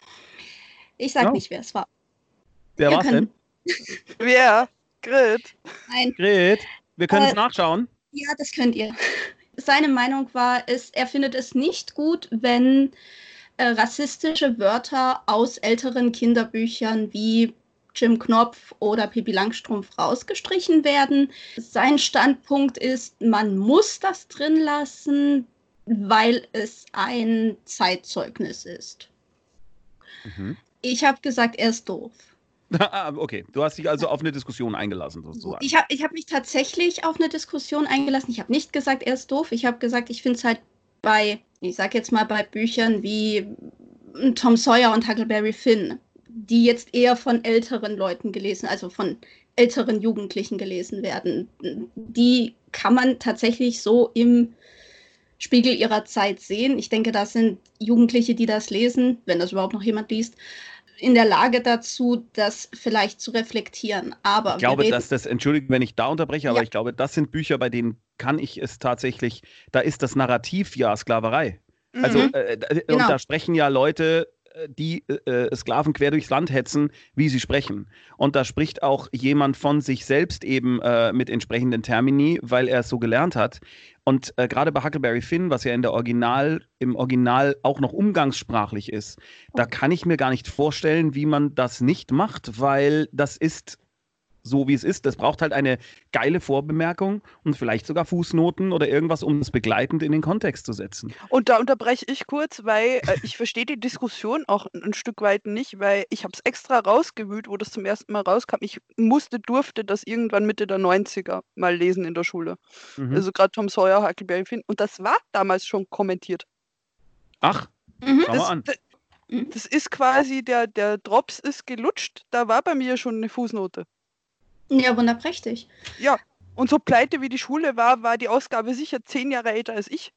Ich sage Ja. nicht, wer es war. Wer könnt- denn? Wer? Grit. Nein, Gret, wir können es Äh, nachschauen. ja, das könnt ihr. Seine Meinung war, es, er findet es nicht gut, wenn äh, rassistische Wörter aus älteren Kinderbüchern wie Jim Knopf oder Pippi Langstrumpf rausgestrichen werden. Sein Standpunkt ist, man muss das drin lassen, weil es ein Zeitzeugnis ist. Mhm. Ich habe gesagt, er ist doof. Ah, okay, du hast dich also auf eine Diskussion eingelassen, sozusagen. Ich habe ich hab mich tatsächlich auf eine Diskussion eingelassen. Ich habe nicht gesagt, er ist doof. Ich habe gesagt, ich finde es halt bei, ich sag jetzt mal bei Büchern wie mm, Tom Sawyer und Huckleberry Finn, die jetzt eher von älteren Leuten gelesen, also von älteren Jugendlichen gelesen werden. Die kann man tatsächlich so im Spiegel ihrer Zeit sehen. Ich denke, das sind Jugendliche, die das lesen, wenn das überhaupt noch jemand liest, in der Lage dazu, das vielleicht zu reflektieren. Aber Ich glaube, dass das, entschuldigt, wenn ich da unterbreche, aber Ja. ich glaube, das sind Bücher, bei denen kann ich es tatsächlich, da ist das Narrativ ja Sklaverei. Also, Mhm. äh, da- und Genau. da sprechen ja Leute, äh, die äh, Sklaven quer durchs Land hetzen, wie sie sprechen. Und da spricht auch jemand von sich selbst eben äh, mit entsprechenden Termini, weil er es so gelernt hat. Und äh, gerade bei Huckleberry Finn, was ja in der Original, im Original auch noch umgangssprachlich ist, da kann ich mir gar nicht vorstellen, wie man das nicht macht, weil das ist so, wie es ist. Das braucht halt eine geile Vorbemerkung und vielleicht sogar Fußnoten oder irgendwas, um es begleitend in den Kontext zu setzen. Und da unterbreche ich kurz, weil äh, ich verstehe die Diskussion auch ein, Stück weit nicht, weil ich habe es extra rausgewühlt, wo das zum ersten Mal rauskam. Ich musste, durfte das irgendwann Mitte der 90er mal lesen in der Schule. Mhm. Also gerade Tom Sawyer, Huckleberry Finn. Und das war damals schon kommentiert. Ach, Mhm. schau mal Das, an. d- Mhm. das ist quasi, der, der Drops ist gelutscht. Da war bei mir schon eine Fußnote. Ja, wunderprächtig. Und so pleite wie die Schule war, war die Ausgabe sicher zehn Jahre älter als ich.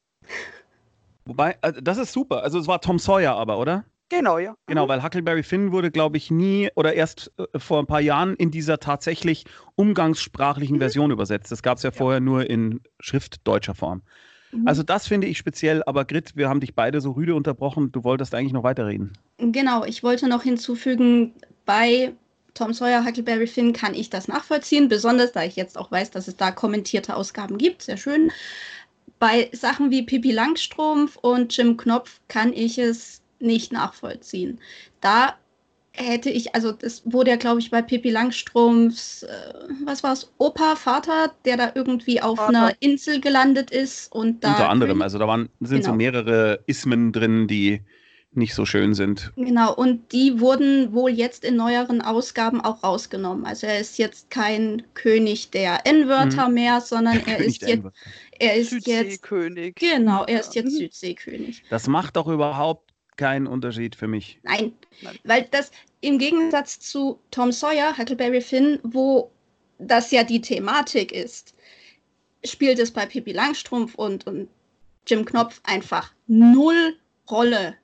Wobei, also das ist super. Also es war Tom Sawyer aber, oder? Genau, ja. Genau, weil Huckleberry Finn wurde, glaube ich, nie oder erst äh, vor ein paar Jahren in dieser tatsächlich umgangssprachlichen Mhm. Version übersetzt. Das gab es ja vorher nur in schriftdeutscher Form. Mhm. Also das finde ich speziell, aber Grit, wir haben dich beide so rüde unterbrochen. Du wolltest eigentlich noch weiterreden. Genau, ich wollte noch hinzufügen, bei Tom Sawyer, Huckleberry Finn kann ich das nachvollziehen, besonders da ich jetzt auch weiß, dass es da kommentierte Ausgaben gibt. Sehr schön. Bei Sachen wie Pippi Langstrumpf und Jim Knopf kann ich es nicht nachvollziehen. Da hätte ich, also das wurde ja, glaube ich, bei Pippi Langstrumpfs, äh, was war es, Opa, Vater, der da irgendwie auf Vater. einer Insel gelandet ist und da. Unter anderem, also da waren, sind so Genau. mehrere Ismen drin, die nicht so schön sind. Genau, und die wurden wohl jetzt in neueren Ausgaben auch rausgenommen. Also er ist jetzt kein König der N-Wörter mehr, sondern er ist jetzt, er ist jetzt, Südseekönig. genau, er ist jetzt Mhm. Südseekönig. Das macht doch überhaupt keinen Unterschied für mich. Nein, Nein. weil das im Gegensatz zu Tom Sawyer, Huckleberry Finn, wo das ja die Thematik ist, spielt es bei Pippi Langstrumpf und, und Jim Knopf einfach null Rolle.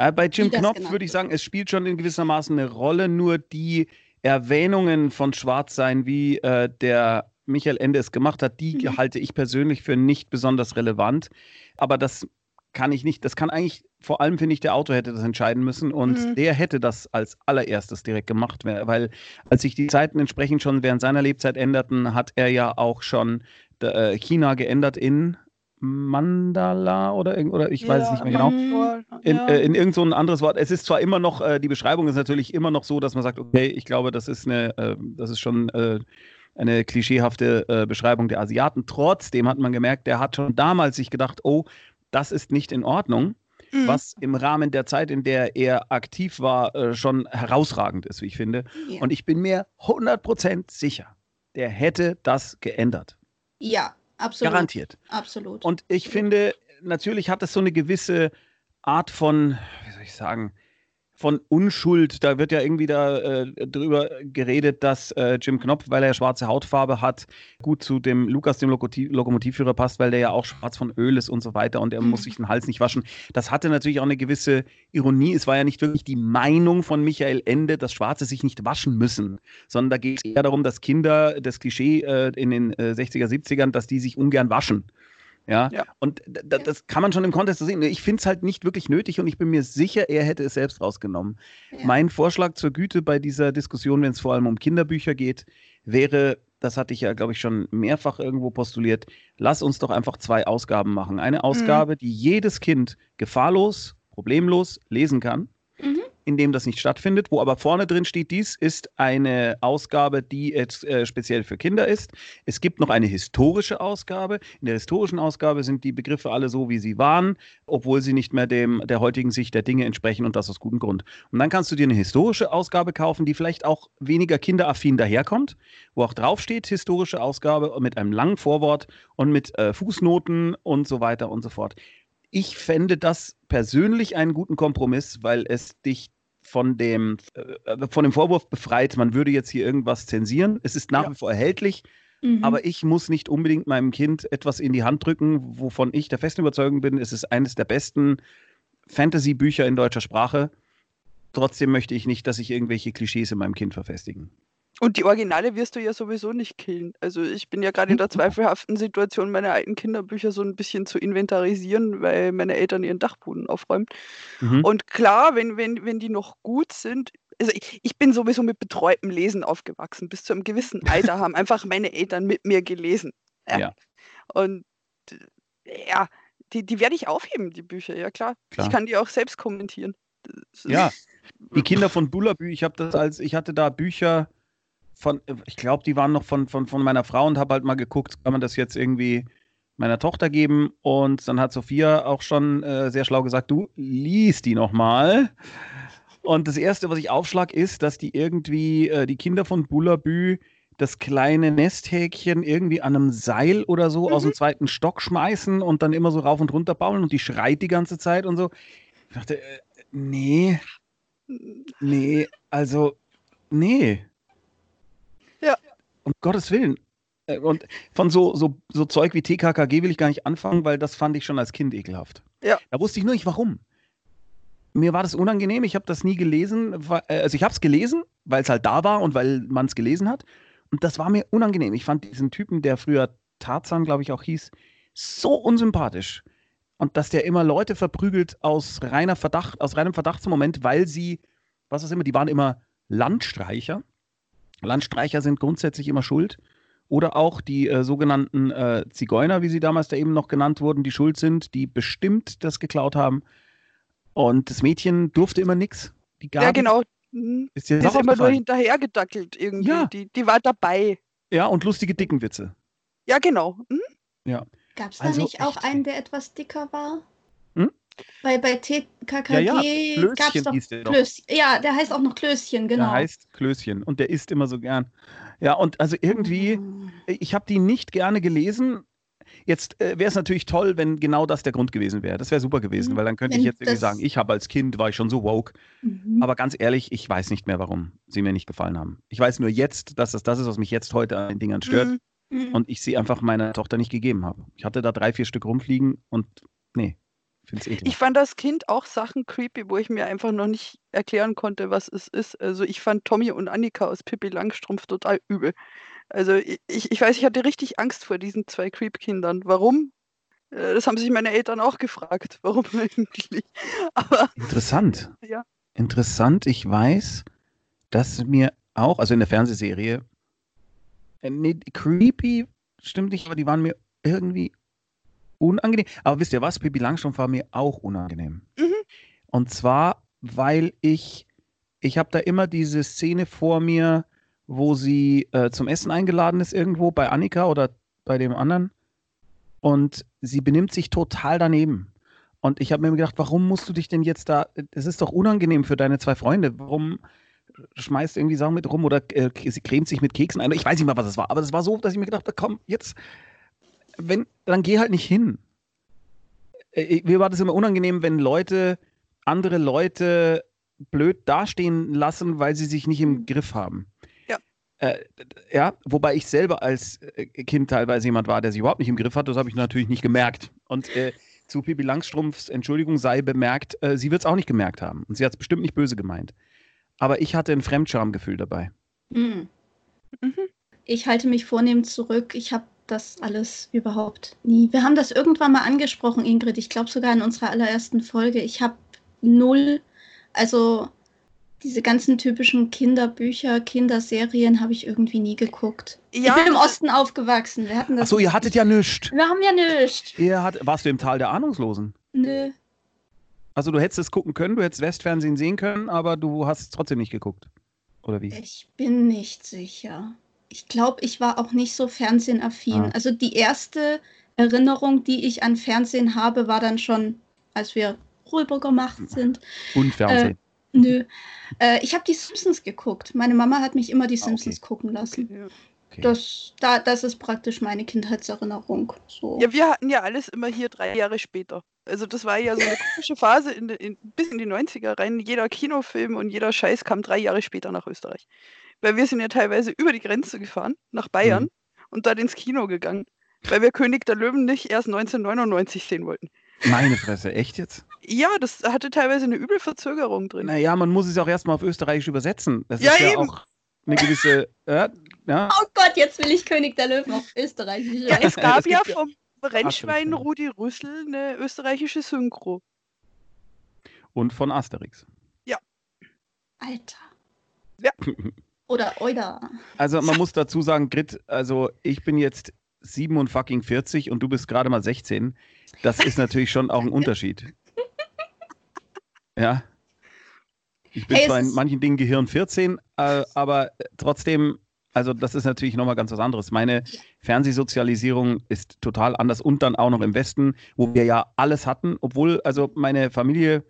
Äh, bei Jim Knopf würde ich sagen, es spielt schon in gewissermaßen eine Rolle, nur die Erwähnungen von Schwarzsein, wie äh, der Michael Ende es gemacht hat, die mhm. halte ich persönlich für nicht besonders relevant. Aber das kann ich nicht, das kann eigentlich, vor allem finde ich, der Autor hätte das entscheiden müssen und mhm. der hätte das als allererstes direkt gemacht, weil als sich die Zeiten entsprechend schon während seiner Lebzeit änderten, hat er ja auch schon äh, China geändert in Mandala oder, oder ich weiß ja, es nicht mehr genau. In, äh, in irgend so ein anderes Wort. Es ist zwar immer noch, äh, die Beschreibung ist natürlich immer noch so, dass man sagt, okay, ich glaube, das ist eine, äh, das ist schon äh, eine klischeehafte äh, Beschreibung der Asiaten. Trotzdem hat man gemerkt, der hat schon damals sich gedacht, oh, das ist nicht in Ordnung. Mhm. Was im Rahmen der Zeit, in der er aktiv war, äh, schon herausragend ist, wie ich finde. Ja. Und ich bin mir 100% sicher, der hätte das geändert. Ja, absolut. Garantiert. Absolut. Und ich finde, natürlich hat es so eine gewisse Art von, wie soll ich sagen, von Unschuld. Da wird ja irgendwie da äh, drüber geredet, dass äh, Jim Knopf, weil er schwarze Hautfarbe hat, gut zu dem Lukas, dem Lokomotiv Lokomotivführer passt, weil der ja auch schwarz von Öl ist und so weiter und er mhm. muss sich den Hals nicht waschen. Das hatte natürlich auch eine gewisse Ironie. Es war ja nicht wirklich die Meinung von Michael Ende, dass Schwarze sich nicht waschen müssen, sondern da geht es eher darum, dass Kinder, das Klischee äh, in den 60er, äh, 70ern, dass die sich ungern waschen. Ja? ja. Und das kann man schon im Kontext sehen. Ich finde es halt nicht wirklich nötig und ich bin mir sicher, er hätte es selbst rausgenommen. Ja. Mein Vorschlag zur Güte bei dieser Diskussion, wenn es vor allem um Kinderbücher geht, wäre, das hatte ich ja, glaube ich, schon mehrfach irgendwo postuliert, lass uns doch einfach zwei Ausgaben machen. Eine mhm. Ausgabe, mhm. die jedes Kind gefahrlos, problemlos lesen kann. In dem das nicht stattfindet, wo aber vorne drin steht, dies ist eine Ausgabe, die jetzt äh, speziell für Kinder ist. Es gibt noch eine historische Ausgabe. In der historischen Ausgabe sind die Begriffe alle so, wie sie waren, obwohl sie nicht mehr dem, der heutigen Sicht der Dinge entsprechen und das aus gutem Grund. Und dann kannst du dir eine historische Ausgabe kaufen, die vielleicht auch weniger kinderaffin daherkommt, wo auch draufsteht, historische Ausgabe mit einem langen Vorwort und mit äh, Fußnoten und so weiter und so fort ich fände das persönlich einen guten Kompromiss, weil es dich von dem, äh, von dem Vorwurf befreit, man würde jetzt hier irgendwas zensieren. Es ist nach ja. wie vor erhältlich, mhm. aber ich muss nicht unbedingt meinem Kind etwas in die Hand drücken, wovon ich der festen Überzeugung bin, es ist eines der besten Fantasy-Bücher in deutscher Sprache. Trotzdem möchte ich nicht, dass sich irgendwelche Klischees in meinem Kind verfestigen. Und die Originale wirst du ja sowieso nicht killen. Also ich bin ja gerade in der zweifelhaften Situation, meine alten Kinderbücher so ein bisschen zu inventarisieren, weil meine Eltern ihren Dachboden aufräumen. Mhm. Und klar, wenn, wenn, wenn die noch gut sind, also ich, ich bin sowieso mit betreutem Lesen aufgewachsen. Bis zu einem gewissen Alter haben einfach meine Eltern mit mir gelesen. Ja. ja. Und ja, die, die werde ich aufheben, die Bücher, ja klar. klar. Ich kann die auch selbst kommentieren. ja, die Kinder von Bullabü, ich habe das als, ich hatte da Bücher von, ich glaube, die waren noch von, von, von meiner Frau und habe halt mal geguckt, kann man das jetzt irgendwie meiner Tochter geben? Und dann hat Sophia auch schon äh, sehr schlau gesagt, du liest die nochmal. Und das Erste, was ich aufschlag, ist, dass die irgendwie, äh, die Kinder von Bullabü, das kleine Nesthäkchen irgendwie an einem Seil oder so mhm. aus dem mhm. zweiten Stock schmeißen und dann immer so rauf und runter bauen und die schreit die ganze Zeit und so. Ich dachte, äh, nee, nee, also, nee. Um Gottes Willen. Äh, und von so, so, so Zeug wie TKKG will ich gar nicht anfangen, weil das fand ich schon als Kind ekelhaft. Ja. Da wusste ich nur nicht, warum. Mir war das unangenehm, ich habe das nie gelesen. Äh, also ich habe es gelesen, weil es halt da war und weil man es gelesen hat. Und das war mir unangenehm. Ich fand diesen Typen, der früher Tarzan, glaube ich, auch hieß, so unsympathisch. Und dass der immer Leute verprügelt aus reiner Verdacht, aus reinem Verdachtsmoment, weil sie, was auch immer, die waren immer Landstreicher. Landstreicher sind grundsätzlich immer schuld. Oder auch die äh, sogenannten äh, Zigeuner, wie sie damals da eben noch genannt wurden, die schuld sind, die bestimmt das geklaut haben. Und das Mädchen durfte immer nichts. Ja, genau. Mhm. Ist, die ist immer nur hinterhergedackelt irgendwie. Ja. Die, die war dabei. Ja, und lustige dicken Witze. Ja, genau. Mhm. Ja. Gab es da also nicht auch einen, der etwas dicker war? Bei, bei TKKG ja, ja. gab es doch Klößchen. Ja, der heißt auch noch Klößchen, genau. Der heißt Klößchen und der isst immer so gern. Ja, und also irgendwie, oh. ich habe die nicht gerne gelesen. Jetzt äh, wäre es natürlich toll, wenn genau das der Grund gewesen wäre. Das wäre super gewesen, mhm. weil dann könnte wenn ich jetzt irgendwie sagen, ich habe als Kind, war ich schon so woke. Mhm. Aber ganz ehrlich, ich weiß nicht mehr, warum sie mir nicht gefallen haben. Ich weiß nur jetzt, dass das das ist, was mich jetzt heute an den Dingern stört. Mhm. Mhm. und ich sie einfach meiner Tochter nicht gegeben habe. Ich hatte da drei, vier Stück rumfliegen und nee, eklig. Ich fand als Kind auch Sachen creepy, wo ich mir einfach noch nicht erklären konnte, was es ist. Also ich fand Tommy und Annika aus Pippi Langstrumpf total übel. Also ich, ich weiß, ich hatte richtig Angst vor diesen zwei Creep-Kindern. Warum? Äh, Das haben sich meine Eltern auch gefragt. Warum eigentlich? Aber Interessant. Ja. Interessant. Ich weiß, dass mir auch, also in der Fernsehserie, äh, nee, creepy stimmt nicht, aber die waren mir irgendwie unangenehm. Aber wisst ihr was? Pippi Langstrumpf war mir auch unangenehm. Mhm. Und zwar, weil ich, ich habe da immer diese Szene vor mir, wo sie äh, zum Essen eingeladen ist irgendwo bei Annika oder bei dem anderen. Und sie benimmt sich total daneben. Und ich habe mir gedacht, warum musst du dich denn jetzt da, es ist doch unangenehm für deine zwei Freunde. Warum schmeißt irgendwie Sachen mit rum oder äh, sie cremt sich mit Keksen ein? Ich weiß nicht mal, was es war, aber es war so, dass ich mir gedacht habe, komm, jetzt, wenn, dann geh halt nicht hin. Äh, Mir war das immer unangenehm, wenn Leute, andere Leute blöd dastehen lassen, weil sie sich nicht im Griff haben. Ja. Äh, ja, wobei ich selber als äh, Kind teilweise jemand war, der sich überhaupt nicht im Griff hat, das habe ich natürlich nicht gemerkt. Und äh, zu Pippi Langstrumpfs Entschuldigung sei bemerkt, äh, sie wird es auch nicht gemerkt haben. Und sie hat es bestimmt nicht böse gemeint. Aber ich hatte ein Fremdschamgefühl dabei. Mhm. Mhm. Ich halte mich vornehmend zurück. Ich habe das alles überhaupt nie. Wir haben das irgendwann mal angesprochen, Ingrid. Ich glaube sogar in unserer allerersten Folge. Ich habe null, also diese ganzen typischen Kinderbücher, Kinderserien habe ich irgendwie nie geguckt. Ja, ich bin im Osten aufgewachsen. Wir hatten das. Achso, ihr hattet ja nichts. Wir haben ja nichts. Ihr hat, warst du im Tal der Ahnungslosen? Nö. Also du hättest es gucken können, du hättest Westfernsehen sehen können, aber du hast es trotzdem nicht geguckt. Oder wie? Ich bin nicht sicher. Ich glaube, ich war auch nicht so fernsehenaffin. Ah. Also die erste Erinnerung, die ich an Fernsehen habe, war dann schon, als wir rübergemacht sind. Und Fernsehen. Nö. Äh, ich habe die Simpsons geguckt. Meine Mama hat mich immer die Ah, Simpsons gucken lassen. Okay. Das, da, das ist praktisch meine Kindheitserinnerung. So. Ja, wir hatten ja alles immer hier drei Jahre später. Also das war ja so eine komische Phase in, in, bis in die 90er rein. Jeder Kinofilm und jeder Scheiß kam drei Jahre später nach Österreich. Weil wir sind ja teilweise über die Grenze gefahren, nach Bayern, Mhm. und dort ins Kino gegangen. Weil wir König der Löwen nicht erst 1999 sehen wollten. Meine Fresse, echt jetzt? Ja, das hatte teilweise eine üble Verzögerung drin. Naja, man muss es auch erstmal auf Österreichisch übersetzen. Das Ja, ist ja eben. auch eine gewisse. Ja, ja. Oh Gott, jetzt will ich König der Löwen auf Österreichisch. Ja, es Ja, gab ja ja- vom Rennschwein ja. Rudi Rüssel eine österreichische Synchro. Und von Asterix. Alter. Ja. Oder Euda. Also man muss dazu sagen, Grit, also ich bin jetzt 7 und fucking 40 und du bist gerade mal 16. Das ist natürlich schon auch ein Unterschied. Ja. Ich bin Hey, zwar in manchen Dingen Gehirn 14, äh, aber trotzdem, also das ist natürlich nochmal ganz was anderes. Meine Fernsehsozialisierung ist total anders und dann auch noch im Westen, wo wir ja alles hatten, obwohl, also meine Familie,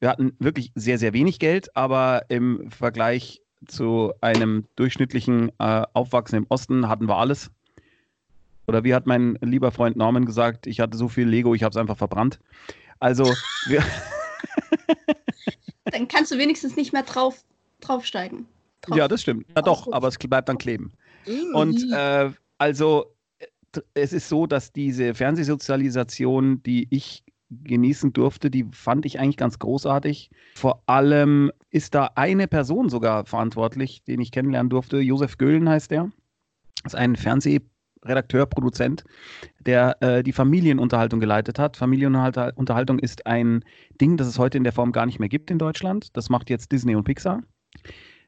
wir hatten wirklich sehr, sehr wenig Geld, aber im Vergleich zu einem durchschnittlichen äh, Aufwachsen im Osten hatten wir alles. Oder wie hat mein lieber Freund Norman gesagt, ich hatte so viel Lego, ich habe es einfach verbrannt. Also, wir, Dann kannst du wenigstens nicht mehr drauf, draufsteigen. Drauf. ja, das stimmt. Ja, doch, aber es bleibt dann kleben. Und äh, also äh, es ist so, dass diese Fernsehsozialisation, die ich genießen durfte, die fand ich eigentlich ganz großartig. Vor allem ist da eine Person sogar verantwortlich, den ich kennenlernen durfte. Josef Göhlen heißt der. Das ist ein Fernsehredakteur, Produzent, der äh, die Familienunterhaltung geleitet hat. Familienunterhaltung ist ein Ding, das es heute in der Form gar nicht mehr gibt in Deutschland. Das macht jetzt Disney und Pixar.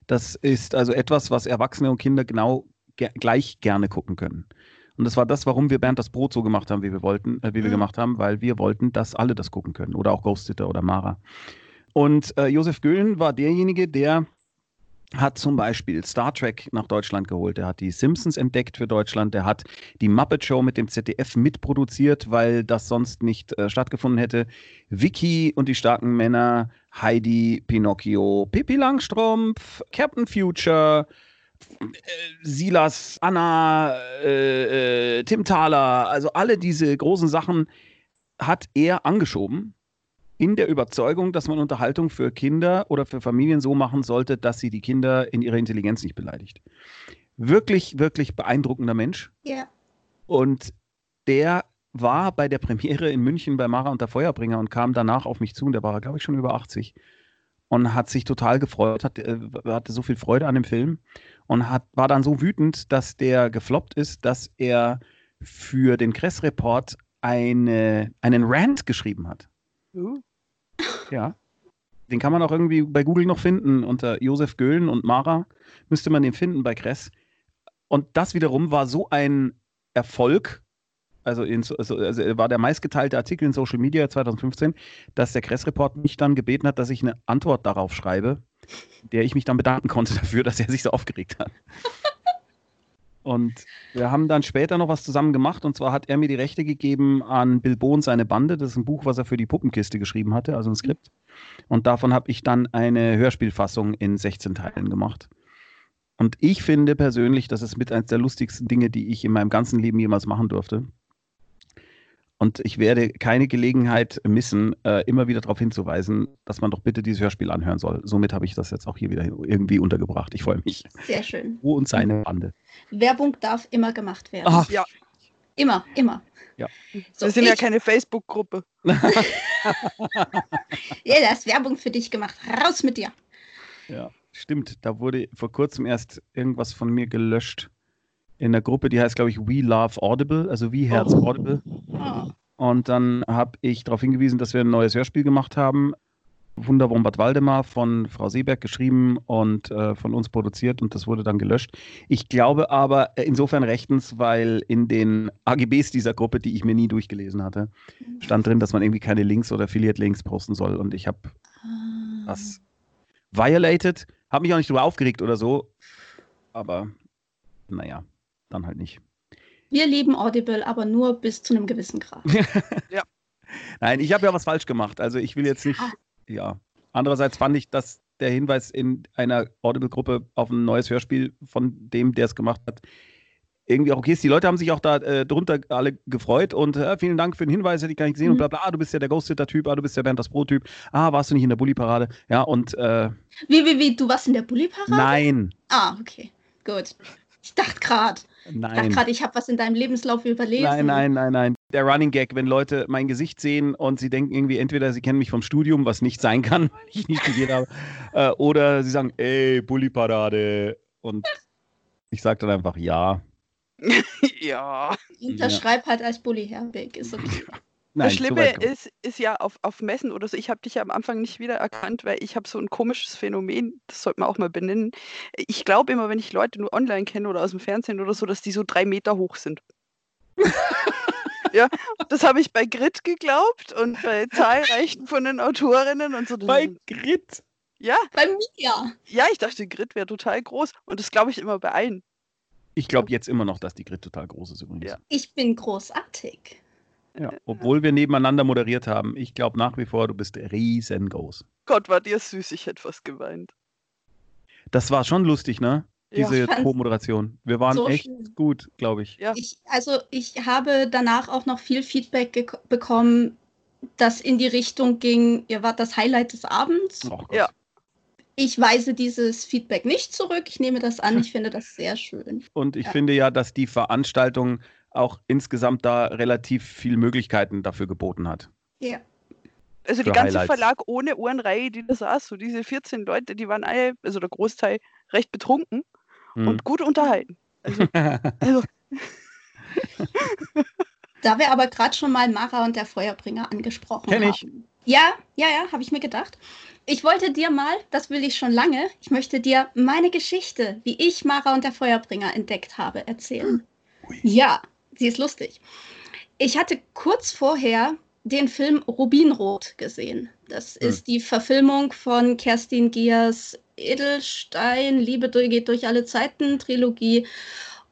Das ist also etwas, was Erwachsene und Kinder genau ge gleich gerne gucken können. Und das war das, warum wir Bernd das Brot so gemacht haben, wie wir wollten, äh, wie wir Mhm. gemacht haben, weil wir wollten, dass alle das gucken können. Oder auch Ghost Sitter oder Mara. Und äh, Josef Göhlen war derjenige, der hat zum Beispiel Star Trek nach Deutschland geholt. Er hat die Simpsons entdeckt für Deutschland. Er hat die Muppet Show mit dem ZDF mitproduziert, weil das sonst nicht äh, stattgefunden hätte. Vicky und die starken Männer, Heidi, Pinocchio, Pippi Langstrumpf, Captain Future, Silas, Anna, äh, äh, Tim Thaler, also alle diese großen Sachen hat er angeschoben in der Überzeugung, dass man Unterhaltung für Kinder oder für Familien so machen sollte, dass sie die Kinder in ihrer Intelligenz nicht beleidigt. Wirklich, wirklich beeindruckender Mensch. Ja. Und der war bei der Premiere in München bei Mara und der Feuerbringer und kam danach auf mich zu und der war, glaube ich, schon über 80 und hat sich total gefreut, hat, äh, hatte so viel Freude an dem Film und hat, war dann so wütend, dass der gefloppt ist, dass er für den Kress-Report eine, einen Rant geschrieben hat. Uh. Ja. Den kann man auch irgendwie bei Google noch finden. Unter Josef Göhlen und Mara müsste man den finden bei Kress. Und das wiederum war so ein Erfolg, also, in, also, also war der meistgeteilte Artikel in Social Media 2015, dass der Kress-Report mich dann gebeten hat, dass ich eine Antwort darauf schreibe, der ich mich dann bedanken konnte dafür, dass er sich so aufgeregt hat. Und wir haben dann später noch was zusammen gemacht. Und zwar hat er mir die Rechte gegeben an Bilbo und seine Bande. Das ist ein Buch, was er für die Puppenkiste geschrieben hatte, also ein Skript. Und davon habe ich dann eine Hörspielfassung in 16 Teilen gemacht. Und ich finde persönlich, das ist mit eines der lustigsten Dinge, die ich in meinem ganzen Leben jemals machen durfte. Und ich werde keine Gelegenheit missen, äh, immer wieder darauf hinzuweisen, dass man doch bitte dieses Hörspiel anhören soll. Somit habe ich das jetzt auch hier wieder irgendwie untergebracht. Ich freue mich. Sehr schön. Wo und seine Bande. Werbung darf immer gemacht werden. Ach, Ja, Immer, immer. Ja. So, wir sind ja ich- keine Facebook-Gruppe. Ja, da ist Werbung für dich gemacht. Raus mit dir. Ja, stimmt. Da wurde vor kurzem erst irgendwas von mir gelöscht in der Gruppe, die heißt, glaube ich, We Love Audible, also wie Herz Oh. Audible. Oh. Und dann habe ich darauf hingewiesen, dass wir ein neues Hörspiel gemacht haben. Wunderwurm Bad Waldemar von Frau Seeberg geschrieben und äh, von uns produziert und das wurde dann gelöscht. Ich glaube aber äh, insofern rechtens, weil in den AGBs dieser Gruppe, die ich mir nie durchgelesen hatte, stand drin, dass man irgendwie keine Links oder Affiliate-Links posten soll und ich habe Ah. das violated. Habe mich auch nicht drüber aufgeregt oder so. Aber naja, dann halt nicht. Wir lieben Audible, aber nur bis zu einem gewissen Grad. Nein, ich habe ja was falsch gemacht. Also ich will jetzt nicht. Ah. Ja. Andererseits fand ich, dass der Hinweis in einer Audible-Gruppe auf ein neues Hörspiel von dem, der es gemacht hat, irgendwie auch okay ist. Die Leute haben sich auch da äh, drunter alle gefreut und äh, vielen Dank für den Hinweis, hätte ich gar nicht gesehen und Mhm. bla bla. Ah, du bist ja der Ghost-Sitter-Typ, ah, du bist der Bernd das Brot-Typ, ah, warst du nicht in der Bulli-Parade? Ja, und äh, Wie, wie, wie, du warst in der Bulli-Parade? nein, Ah, okay. Gut. Ich dachte gerade, ich dachte nein. gerade, ich habe was in deinem Lebenslauf überlesen. Nein, nein, nein, nein. Der Running Gag, wenn Leute mein Gesicht sehen und sie denken irgendwie, entweder sie kennen mich vom Studium, was nicht sein kann, weil ich nicht studiert habe, äh, oder sie sagen, ey, Bulli-Parade. Und ich sage dann einfach ja. ja. Unterschreib halt als Bulli, Herbig. Ist okay. Nein, das Schlimme ist, ist ja auf, auf Messen oder so, ich habe dich ja am Anfang nicht wiedererkannt, weil ich habe so ein komisches Phänomen, das sollte man auch mal benennen. Ich glaube immer, wenn ich Leute nur online kenne oder aus dem Fernsehen oder so, dass die so drei Meter hoch sind. ja, das habe ich bei Grit geglaubt und bei zahlreichen von den Autorinnen und so. Bei Grit. ja, Bei mir. ja, ich dachte, Grit wäre total groß und das glaube ich immer bei allen. Ich glaube jetzt immer noch, dass die Grit total groß ist übrigens. Ja. Ich bin großartig. Ja, obwohl wir nebeneinander moderiert haben. Ich glaube nach wie vor, du bist riesengroß. Gott, war dir süß, ich hätte fast geweint. Das war schon lustig, ne? Ja. Diese fand's Co-Moderation. Wir waren so echt schön. gut, glaube ich. Ja. Ich, also ich habe danach auch noch viel Feedback bekommen, das in die Richtung ging, ihr wart das Highlight des Abends. Oh Gott. Ja. Ich weise dieses Feedback nicht zurück. Ich nehme das an. Ich finde das sehr schön. Und ich Ja. finde ja, dass die Veranstaltung auch insgesamt da relativ viele Möglichkeiten dafür geboten hat. Ja. Also die ganze Highlights. Verlag ohne Ohrenreihe, die da saß, so diese 14 Leute, die waren alle, also der Großteil, recht betrunken Hm. und gut unterhalten. Also, also Da wir aber gerade schon mal Mara und der Feuerbringer angesprochen Kenn haben. ich. Ja, ja, ja, habe ich mir gedacht. Ich wollte dir mal, das will ich schon lange, ich möchte dir meine Geschichte, wie ich Mara und der Feuerbringer entdeckt habe, erzählen. Ui. Ja, sie ist lustig. Ich hatte kurz vorher den Film Rubinrot gesehen. Das Hm. ist die Verfilmung von Kerstin Giers Edelstein, Liebe geht durch alle Zeiten, Trilogie.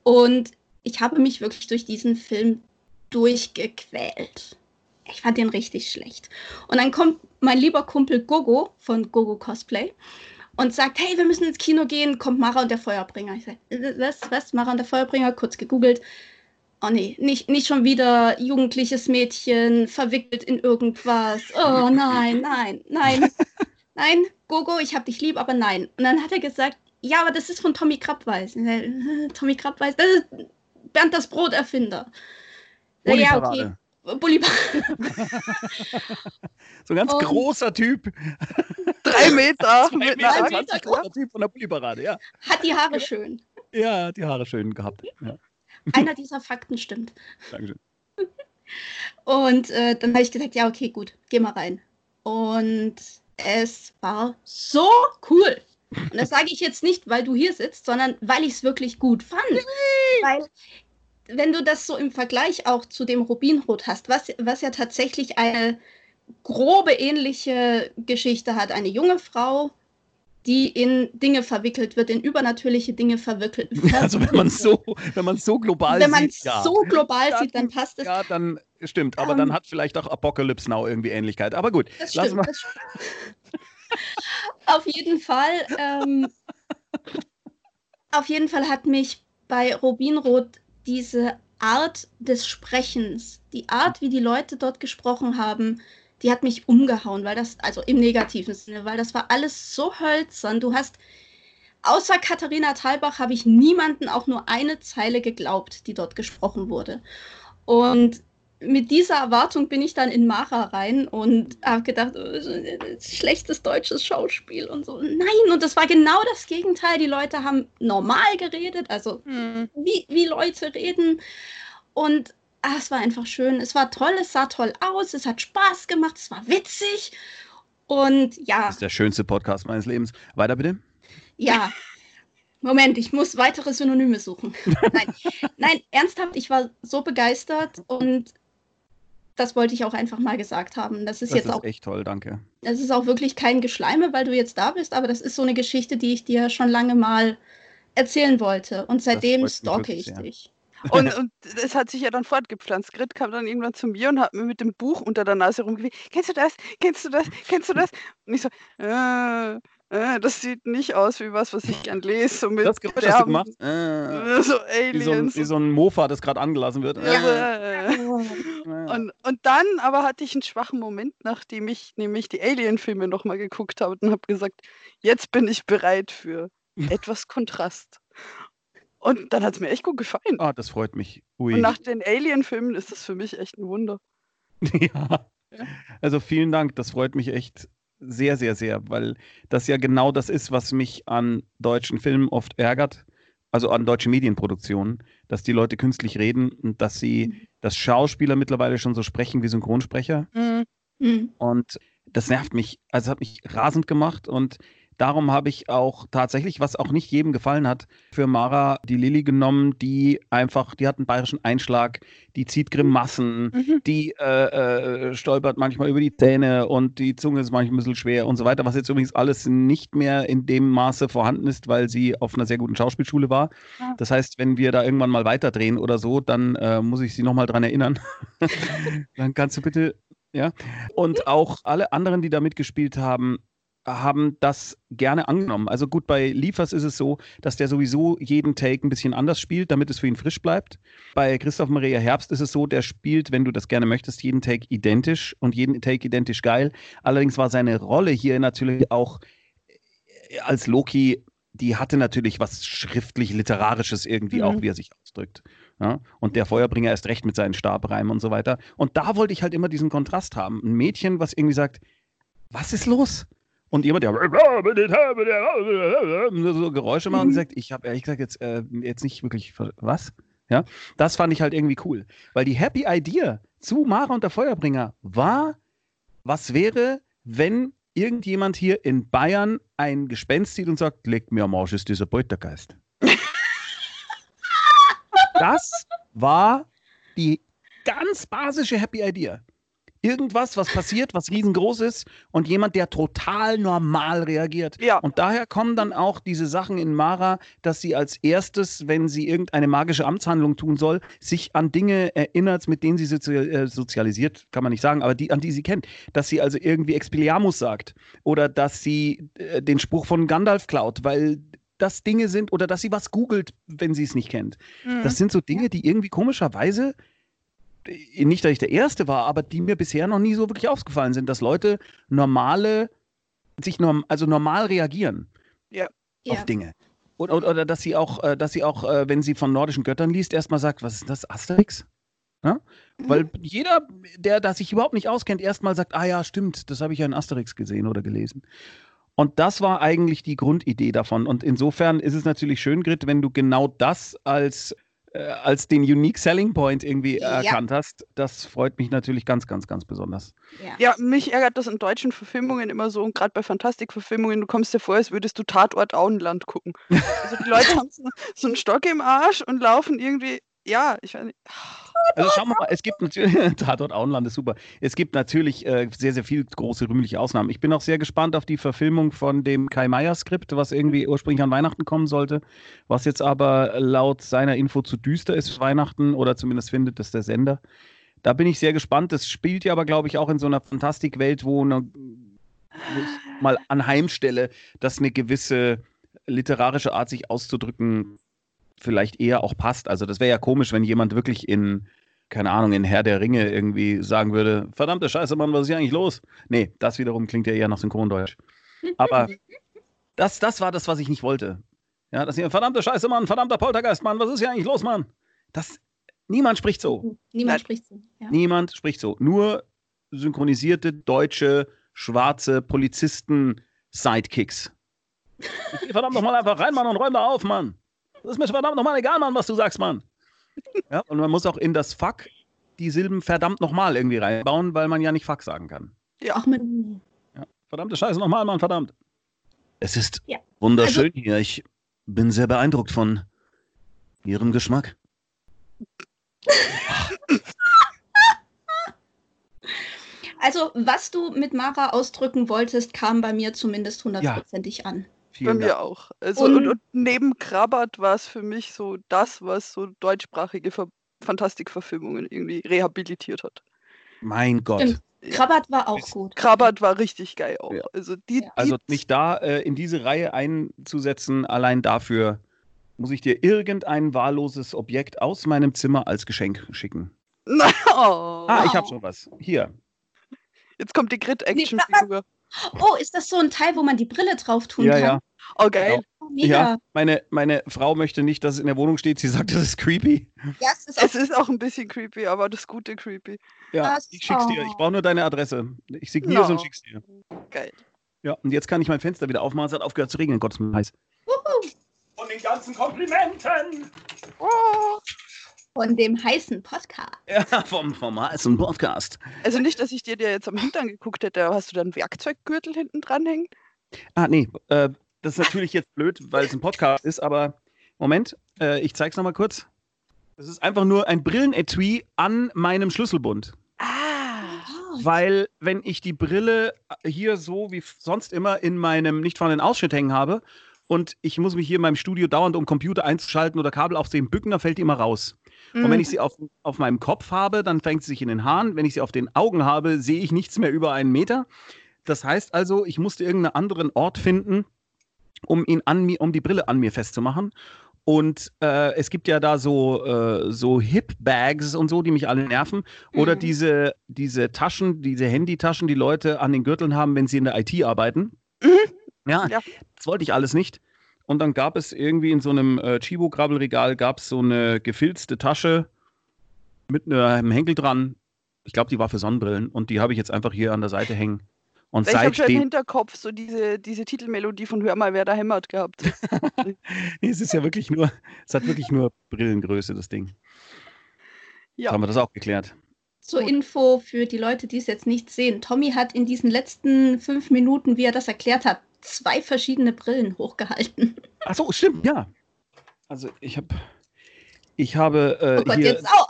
Und ich habe mich wirklich durch diesen Film durchgequält. Ich fand den richtig schlecht. Und dann kommt mein lieber Kumpel Gogo von Gogo Cosplay und sagt, hey, wir müssen ins Kino gehen, kommt Mara und der Feuerbringer. Ich sage, was, was, Mara und der Feuerbringer? Kurz gegoogelt. Oh nee, nicht, nicht schon wieder jugendliches Mädchen verwickelt in irgendwas. Oh nein, nein, nein, nein, Gogo, ich hab dich lieb, aber nein. Und dann hat er gesagt, ja, aber das ist von Tommy sag, Tommy Krabweis, das ist Bernd das Broterfinder. Ja, okay. Bulli-Parade. so ein ganz und großer Typ. Drei Meter. Zwei mit Meter, Meter großer Typ von der Bulli-Parade, ja. Hat die Haare schön. Ja, hat die Haare schön gehabt. Ja. Einer dieser Fakten stimmt. Dankeschön. Und äh, dann habe ich gesagt, ja, okay, gut, geh mal rein. Und es war so cool. Und das sage ich jetzt nicht, weil du hier sitzt, sondern weil ich es wirklich gut fand. weil wenn du das so im Vergleich auch zu dem Rubinrot hast, was, was ja tatsächlich eine grobe ähnliche Geschichte hat, eine junge Frau, die in Dinge verwickelt wird, in übernatürliche Dinge verwickelt wird. Also wenn man so, wenn man so global wenn man sieht, ja. so global dann, sieht, dann passt es. Ja, dann stimmt. Aber um, dann ähm. hat vielleicht auch Apocalypse Now irgendwie Ähnlichkeit. Aber gut, das stimmt, mal. Das auf jeden Fall. Ähm, auf jeden Fall hat mich bei Rubinrot diese Art des Sprechens, die Art, wie die Leute dort gesprochen haben, die hat mich umgehauen, weil das, also im negativen Sinne, weil das war alles so hölzern. Du hast, außer Katharina Thalbach habe ich niemanden auch nur eine Zeile geglaubt, die dort gesprochen wurde. Und mit dieser Erwartung bin ich dann in Mara rein und habe gedacht, oh, schlechtes deutsches Schauspiel und so. Nein, und das war genau das Gegenteil. Die Leute haben normal geredet, also hm. wie, wie Leute reden. Und ah, es war einfach schön. Es war toll, es sah toll aus, es hat Spaß gemacht, es war witzig. Und ja. Das ist der schönste Podcast meines Lebens. Weiter bitte. Ja. Moment, ich muss weitere Synonyme suchen. Nein, nein, ernsthaft, ich war so begeistert und das wollte ich auch einfach mal gesagt haben. Das ist das jetzt ist auch echt toll, danke. Das ist auch wirklich kein Geschleime, weil du jetzt da bist, aber das ist so eine Geschichte, die ich dir schon lange mal erzählen wollte. Und seitdem stalke ich dich. Und, und es hat sich ja dann fortgepflanzt. Grit kam dann irgendwann zu mir und hat mir mit dem Buch unter der Nase rumgewegt. Kennst du das? Kennst du das? Kennst du das? Und ich so, äh, äh, das sieht nicht aus wie was, was ich gern lese. So mit das Geräusch hast du gemacht? Äh, so Aliens. Wie so ein, wie so ein Mofa, das gerade angelassen wird. Ja. und, und dann aber hatte ich einen schwachen Moment, nachdem ich nämlich die Alien-Filme nochmal geguckt habe und habe gesagt, jetzt bin ich bereit für etwas Kontrast. Und dann hat es mir echt gut gefallen. Ah, das freut mich. Ui. Und nach den Alien-Filmen ist das für mich echt ein Wunder. ja. Also vielen Dank, das freut mich echt sehr, sehr, sehr, weil das ja genau das ist, was mich an deutschen Filmen oft ärgert, also an deutschen Medienproduktionen, dass die Leute künstlich reden und dass sie, mhm. dass Schauspieler mittlerweile schon so sprechen wie Synchronsprecher. Mhm. Mhm. Und das nervt mich, also hat mich rasend gemacht und Darum habe ich auch tatsächlich, was auch nicht jedem gefallen hat, für Mara die Lilly genommen, die einfach, die hat einen bayerischen Einschlag, die zieht Grimassen, mhm. die äh, äh, stolpert manchmal über die Zähne und die Zunge ist manchmal ein bisschen schwer und so weiter, was jetzt übrigens alles nicht mehr in dem Maße vorhanden ist, weil sie auf einer sehr guten Schauspielschule war. Ja. Das heißt, wenn wir da irgendwann mal weiterdrehen oder so, dann äh, muss ich sie nochmal dran erinnern. dann kannst du bitte ja. Und auch alle anderen, die da mitgespielt haben, haben das gerne angenommen. Also gut, bei Liefers ist es so, dass der sowieso jeden Take ein bisschen anders spielt, damit es für ihn frisch bleibt. Bei Christoph Maria Herbst ist es so, der spielt, wenn du das gerne möchtest, jeden Take identisch und jeden Take identisch geil. Allerdings war seine Rolle hier natürlich auch äh, als Loki, die hatte natürlich was schriftlich-literarisches irgendwie mhm. auch, wie er sich ausdrückt. Ja? Und der Feuerbringer erst recht mit seinen Stabreimen und so weiter. Und da wollte ich halt immer diesen Kontrast haben. Ein Mädchen, was irgendwie sagt, was ist los? Und jemand, der so Geräusche macht und mhm. sagt, ich habe ehrlich gesagt jetzt, äh, jetzt nicht wirklich, was? Ja, das fand ich halt irgendwie cool. Weil die Happy Idea zu Mara und der Feuerbringer war, was wäre, wenn irgendjemand hier in Bayern ein Gespenst sieht und sagt, leg mir am Arsch, ist dieser Beutergeist. das war die ganz basische Happy Idea irgendwas, was passiert, was riesengroß ist und jemand, der total normal reagiert. Ja. Und daher kommen dann auch diese Sachen in Mara, dass sie als erstes, wenn sie irgendeine magische Amtshandlung tun soll, sich an Dinge erinnert, mit denen sie äh, sozialisiert, kann man nicht sagen, aber die, an die sie kennt. Dass sie also irgendwie Expelliarmus sagt oder dass sie äh, den Spruch von Gandalf klaut, weil das Dinge sind oder dass sie was googelt, wenn sie es nicht kennt. Mhm. Das sind so Dinge, die irgendwie komischerweise nicht, dass ich der Erste war, aber die mir bisher noch nie so wirklich aufgefallen sind, dass Leute normale, sich norm, also normal reagieren ja. auf ja. Dinge. Oder, oder, oder dass sie auch, äh, dass sie auch, äh, wenn sie von nordischen Göttern liest, erstmal sagt, was ist das, Asterix? Ja? Weil jeder, der das sich überhaupt nicht auskennt, erstmal sagt, ah ja, stimmt, das habe ich ja in Asterix gesehen oder gelesen. Und das war eigentlich die Grundidee davon. Und insofern ist es natürlich schön, Grit, wenn du genau das als, äh, als den Unique Selling Point irgendwie Ja. erkannt hast. Das freut mich natürlich ganz, ganz, ganz besonders. Ja. Ja, mich ärgert das in deutschen Verfilmungen immer so und gerade bei Fantastikverfilmungen, du kommst dir vor, als würdest du Tatort Auenland gucken. Also die Leute haben so, so einen Stock im Arsch und laufen irgendwie, ja, ich weiß nicht. Also schauen wir mal, es gibt natürlich, Tatort Auenland ist super. Es gibt natürlich äh, sehr, sehr viele große rühmliche Ausnahmen. Ich bin auch sehr gespannt auf die Verfilmung von dem Kai Meier-Skript, was irgendwie ursprünglich an Weihnachten kommen sollte, was jetzt aber laut seiner Info zu düster ist für Weihnachten oder zumindest findet das der Sender. Da bin ich sehr gespannt. Das spielt ja aber, glaube ich, auch in so einer Fantastikwelt, wo, eine, wo ich mal anheimstelle, dass eine gewisse literarische Art, sich auszudrücken, vielleicht eher auch passt. Also das wäre ja komisch, wenn jemand wirklich in, keine Ahnung, in Herr der Ringe irgendwie sagen würde, verdammte Scheiße, Mann, was ist hier eigentlich los? Nee, das wiederum klingt ja eher nach Synchrondeutsch. Aber das, das war das, was ich nicht wollte. Ja, das hier, verdammte Scheiße, Mann, verdammter Poltergeist, Mann, was ist hier eigentlich los, Mann? Das, niemand spricht so. Niemand Nein. spricht so. Ja. Niemand spricht so. Nur synchronisierte deutsche, schwarze Polizisten-Sidekicks. Verdammt nochmal einfach rein, Mann, und räum da auf, Mann. Das ist mir verdammt nochmal egal, Mann, was du sagst, Mann. Ja, und man muss auch in das Fuck die Silben verdammt nochmal irgendwie reinbauen, weil man ja nicht Fuck sagen kann. Ach, man, Ja. Verdammte Scheiße nochmal, Mann, verdammt. Es ist Ja. wunderschön hier. Ich bin sehr beeindruckt von Ihrem Geschmack. also, was du mit Mara ausdrücken wolltest, kam bei mir zumindest hundertprozentig an. Bei Vielen mir Dank. auch. Also, Und- und, und neben Krabbert war es für mich so das, was so deutschsprachige Ver Fantastikverfilmungen irgendwie rehabilitiert hat. Mein Gott. Stimmt. Krabbert war auch gut. Krabbert war richtig geil auch. Ja. Also die, Ja. die Also mich da äh, in diese Reihe einzusetzen, allein dafür muss ich dir irgendein wahlloses Objekt aus meinem Zimmer als Geschenk schicken. oh, Ah, ich habe schon was. Hier. jetzt kommt die Grid-Action-Figur. Oh, ist das so ein Teil, wo man die Brille drauf tun Ja, kann? ja. Oh, geil. Oh, mega. Ja, meine, meine Frau möchte nicht, dass es in der Wohnung steht. Sie sagt, das ist creepy. Ja, es ist auch Es ist auch ein bisschen creepy, aber das gute creepy. Ja, Das- ich schick's dir. Ich brauche nur deine Adresse. Ich signier's No. und schick's dir. Geil. Ja, und jetzt kann ich mein Fenster wieder aufmachen. Es hat aufgehört zu regnen. Gott, ist mir heiß. Wuhu. Von den ganzen Komplimenten. Oh. von dem heißen Podcast. Ja, vom, vom heißen Podcast. Also nicht, dass ich dir dir jetzt am Hintern geguckt hätte, aber hast du da einen Werkzeuggürtel hinten dranhängen? Ah, nee, äh, das ist natürlich jetzt blöd, weil es ein Podcast ist, aber Moment, äh, ich zeig's nochmal kurz. Das ist einfach nur ein Brillenetui an meinem Schlüsselbund. Ah. Weil, wenn ich die Brille hier so wie sonst immer in meinem nicht vorhandenen Ausschnitt hängen habe und ich muss mich hier in meinem Studio dauernd um Computer einzuschalten oder Kabel aufsehen, bücken, dann fällt die immer raus. Und wenn ich sie auf, auf meinem Kopf habe, dann fängt sie sich in den Haaren. Wenn ich sie auf den Augen habe, sehe ich nichts mehr über einen Meter. Das heißt also, ich musste irgendeinen anderen Ort finden, um ihn an mir, um die Brille an mir festzumachen. Und äh, es gibt ja da so, äh, so Hip-Bags und so, die mich alle nerven. Oder Mhm. diese, diese Taschen, diese Handytaschen, die Leute an den Gürteln haben, wenn sie in der IT arbeiten. Mhm. Ja, Ja. das wollte ich alles nicht. Und dann gab es irgendwie in so einem äh, Chibo-Krabbelregal gab es so eine gefilzte Tasche mit einem Henkel dran. Ich glaube, die war für Sonnenbrillen und die habe ich jetzt einfach hier an der Seite hängen. Und Ich habe schon im Hinterkopf so diese, diese Titelmelodie von Hör mal, wer da hämmert gehabt. nee, es ist ja wirklich nur, es hat wirklich nur Brillengröße, das Ding. Ja. Haben wir das auch geklärt. Zur Gut. Info für die Leute, die es jetzt nicht sehen. Tommy hat in diesen letzten fünf Minuten, wie er das erklärt hat, zwei verschiedene Brillen hochgehalten. Ach so, stimmt, ja. Also ich habe, ich habe äh, Oh Gott, hier, jetzt auch.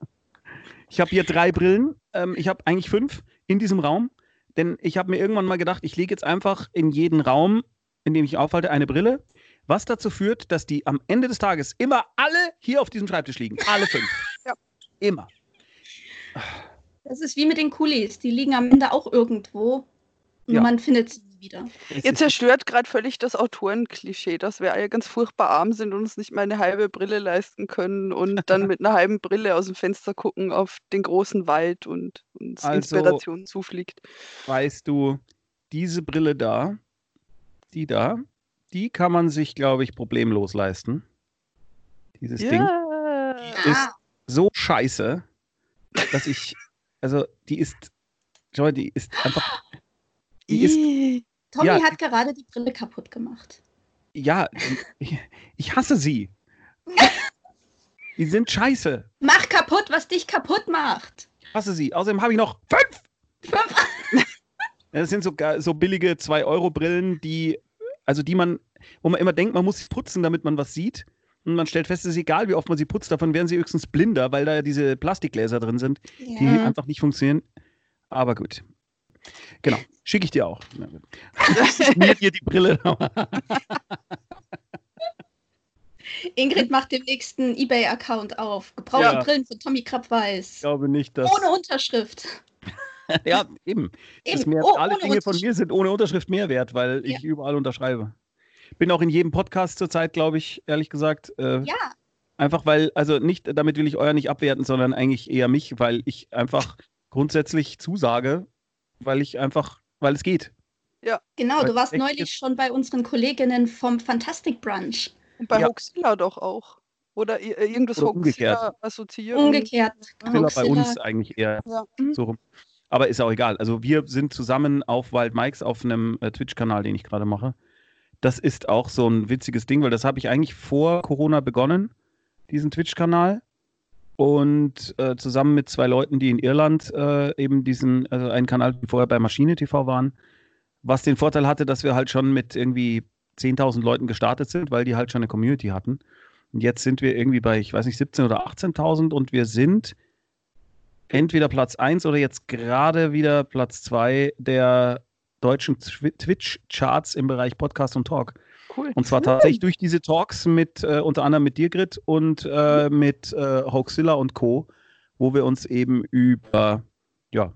ich habe hier drei Brillen. Ähm, ich habe eigentlich fünf in diesem Raum, denn ich habe mir irgendwann mal gedacht, ich lege jetzt einfach in jeden Raum, in dem ich aufhalte, eine Brille, was dazu führt, dass die am Ende des Tages immer alle hier auf diesem Schreibtisch liegen. Alle fünf. Ja. Immer. Das ist wie mit den Kulis. Die liegen am Ende auch irgendwo. Ja. man findet sie wieder. Ihr zerstört gerade völlig das Autorenklischee, dass wir alle ganz furchtbar arm sind und uns nicht mal eine halbe Brille leisten können und dann mit einer halben Brille aus dem Fenster gucken auf den großen Wald und uns Also- Inspiration zufliegt. weißt du, diese Brille da, die da, die kann man sich, glaube ich, problemlos leisten. Dieses Ding Ja. ist so scheiße, dass ich, also die ist, Joy, die ist einfach, die ist. Tommy Ja. hat gerade die Brille kaputt gemacht. ja, ich, hasse sie. Die sind scheiße. Mach kaputt, was dich kaputt macht. Ich hasse sie. Außerdem habe ich noch fünf. Fünf. Das sind so, so billige 2-Euro-Brillen, die, also die man, wo man immer denkt, man muss sie putzen, damit man was sieht. Und man stellt fest, es ist egal, wie oft man sie putzt, davon werden sie höchstens blinder, weil da ja diese Plastikgläser drin sind, die Ja. einfach nicht funktionieren. Aber gut. Genau, schicke ich dir auch. Mir dir die Brille. Ingrid macht demnächst einen Ebay-Account auf. Gebrauchte Ja. Brillen von Tommy Krabweis. Ich glaube nicht, dass. Ohne Unterschrift. ja, eben. Eben. mehr, Oh, alle Dinge von mir sind ohne Unterschrift mehr wert, weil ich überall unterschreibe. Bin auch in jedem Podcast zurzeit, glaube ich, ehrlich gesagt. Äh, Ja, Einfach weil, also nicht, damit will ich euer nicht abwerten, sondern eigentlich eher mich, weil ich einfach grundsätzlich zusage, weil ich einfach, weil es geht. genau. Weil Du warst neulich schon bei unseren Kolleginnen vom Fantastic Brunch. Und bei Ja. Hoaxilla doch auch. Oder äh, irgendwas Oder umgekehrt. Thriller bei uns eigentlich eher Ja. Mhm. so rum. Aber ist auch egal. Also wir sind zusammen auf Wild Mikes auf einem äh, Twitch-Kanal, den ich gerade mache. Das ist auch so ein witziges Ding, weil das habe ich eigentlich vor Corona begonnen, diesen Twitch-Kanal. Und äh, zusammen mit zwei Leuten, die in Irland äh, eben diesen, also einen Kanal, die vorher bei Maschine TV waren, was den Vorteil hatte, dass wir halt schon mit irgendwie 10.000 Leuten gestartet sind, weil die halt schon eine Community hatten. Und jetzt sind wir irgendwie bei, ich weiß nicht, 17.000 oder 18.000 und wir sind entweder Platz 1 oder jetzt gerade wieder Platz 2 der deutschen Twi- Twitch-Charts im Bereich Podcast und Talk. Cool. Und zwar tatsächlich durch diese Talks mit äh, unter anderem mit dir, Grit, und äh, mit äh, Hoaxilla und Co., wo wir uns eben über ja,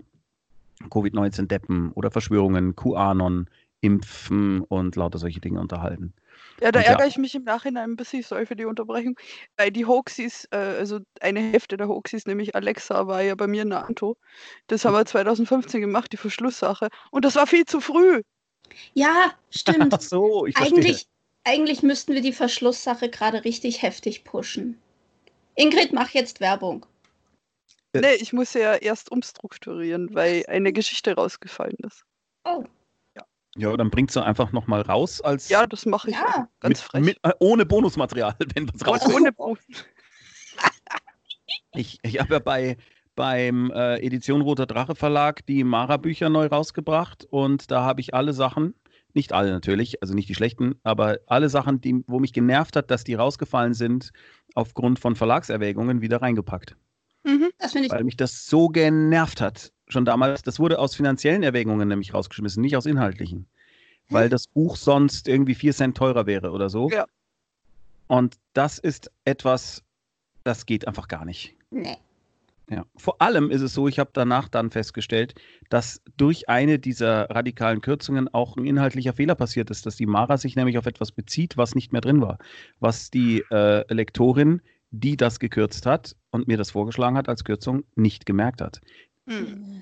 Covid-19-Deppen oder Verschwörungen, QAnon, Impfen und lauter solche Dinge unterhalten. Ja, da Und ja. ärgere ich mich im Nachhinein ein bisschen, sorry für die Unterbrechung, weil die Hoaxies, äh, also eine Hälfte der Hoaxies, nämlich Alexa, war ja bei mir in der Anto. Das haben wir 2015 gemacht, die Verschlusssache. Und das war viel zu früh. Ja, stimmt. Ach so, ich verstehe. eigentlich, eigentlich müssten wir die Verschlusssache gerade richtig heftig pushen. Ingrid, mach jetzt Werbung. Nee, ich muss ja erst umstrukturieren, weil eine Geschichte rausgefallen ist. Oh, Ja, dann bringst du einfach nochmal raus als Ja, das mache ich Ja. ganz mit, frech. Mit, äh, ohne Bonusmaterial, wenn was raus Ohne Bo- Ich, ich habe ja bei, beim äh, Edition Roter Drache Verlag die Mara-Bücher neu rausgebracht und da habe ich alle Sachen, nicht alle natürlich, also nicht die schlechten, aber alle Sachen, die, wo mich genervt hat, dass die rausgefallen sind, aufgrund von Verlagserwägungen wieder reingepackt. Mhm. das finde ich Weil mich das so genervt hat. Schon damals, das wurde aus finanziellen Erwägungen nämlich rausgeschmissen, nicht aus inhaltlichen. Weil das Buch sonst irgendwie 4 Cent teurer wäre oder so. Ja. Und das ist etwas, das geht einfach gar nicht. Nee. Ja. Vor allem ist es so, ich habe danach dann festgestellt, dass durch eine dieser radikalen Kürzungen auch ein inhaltlicher Fehler passiert ist, dass die Mara sich nämlich auf etwas bezieht, was nicht mehr drin war. Was die äh, Lektorin, die das gekürzt hat und mir das vorgeschlagen hat als Kürzung, nicht gemerkt hat. Hm.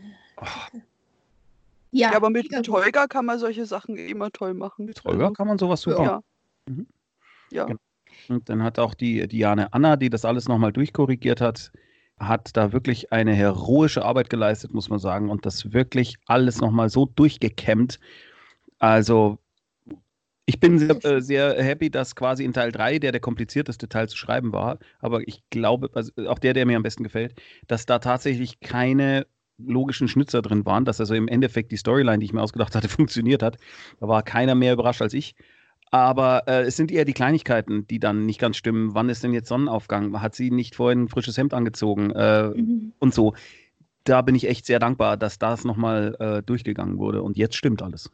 Ja, Ja, aber mit gut. Tolga kann man solche Sachen immer toll machen. Mit Holger kann man sowas super. Ja. Mhm. Ja. Genau. Und dann hat auch die Diane Anna, die das alles nochmal durchkorrigiert hat, hat da wirklich eine heroische Arbeit geleistet, muss man sagen, und das wirklich alles nochmal so durchgekämmt. Also, ich bin sehr, äh, sehr happy, dass quasi in Teil 3, der der komplizierteste Teil zu schreiben war, aber ich glaube, also auch der, der mir am besten gefällt, dass da tatsächlich keine logischen Schnitzer drin waren, dass also im Endeffekt die Storyline, die ich mir ausgedacht hatte, funktioniert hat. Da war keiner mehr überrascht als ich. Aber äh, es sind eher die Kleinigkeiten, die dann nicht ganz stimmen. Wann ist denn jetzt Sonnenaufgang? Hat sie nicht vorhin ein frisches Hemd angezogen? Äh, Mhm. und so. Da bin ich echt sehr dankbar, dass das nochmal äh, durchgegangen wurde. Und jetzt stimmt alles.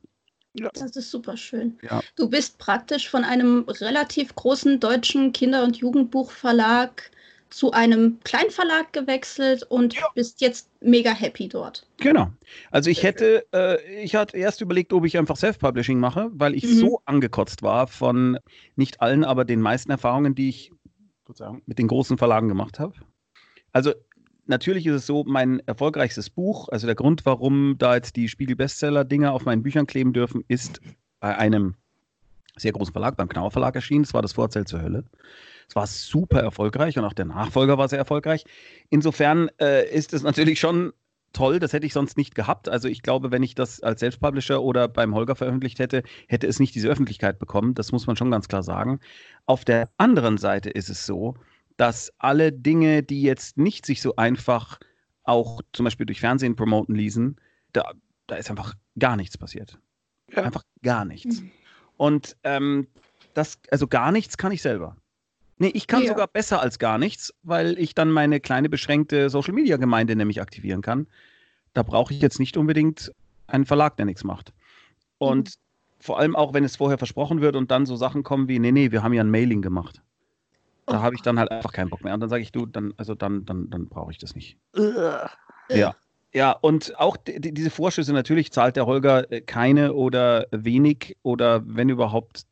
Das ist super schön. Ja. Du bist praktisch von einem relativ großen deutschen Kinder- und Jugendbuchverlag zu einem Kleinverlag gewechselt und bist jetzt mega happy dort. Genau. Also ich hätte, äh, ich hatte erst überlegt, ob ich einfach Self-Publishing mache, weil ich Mhm. so angekotzt war von nicht allen, aber den meisten Erfahrungen, die ich sozusagen mit den großen Verlagen gemacht habe. Also natürlich ist es so, mein erfolgreichstes Buch, also der Grund, warum da jetzt die Spiegel-Bestseller-Dinger auf meinen Büchern kleben dürfen, ist bei einem sehr großen Verlag, beim Knauer Verlag erschienen. Das war das Vorzelt zur Hölle. Es war super erfolgreich und auch der Nachfolger war sehr erfolgreich. Insofern äh, ist es natürlich schon toll, das hätte ich sonst nicht gehabt. Also ich glaube, wenn ich das als Selbstpublisher oder beim Holger veröffentlicht hätte, hätte es nicht diese Öffentlichkeit bekommen. Das muss man schon ganz klar sagen. Auf der anderen Seite ist es so, dass alle Dinge, die jetzt nicht sich so einfach auch zum Beispiel durch Fernsehen promoten ließen, da, da ist einfach gar nichts passiert. Ja. Einfach gar nichts. Mhm. Und ähm, das, also gar nichts kann ich selber. Nee, ich kann ja. sogar besser als gar nichts, weil ich dann meine kleine beschränkte Social Media Gemeinde nämlich aktivieren kann. Da brauche ich jetzt nicht unbedingt einen Verlag, der nichts macht. Und mhm. vor allem auch, wenn es vorher versprochen wird und dann so Sachen kommen wie, nee, nee, wir haben ja ein Mailing gemacht. Da oh. habe ich dann halt einfach keinen Bock mehr. Und dann sage ich, du, dann, also dann, dann, dann brauche ich das nicht. Uh. Ja. Ja, und auch die, diese Vorschüsse, natürlich zahlt der Holger äh, keine oder wenig oder wenn überhaupt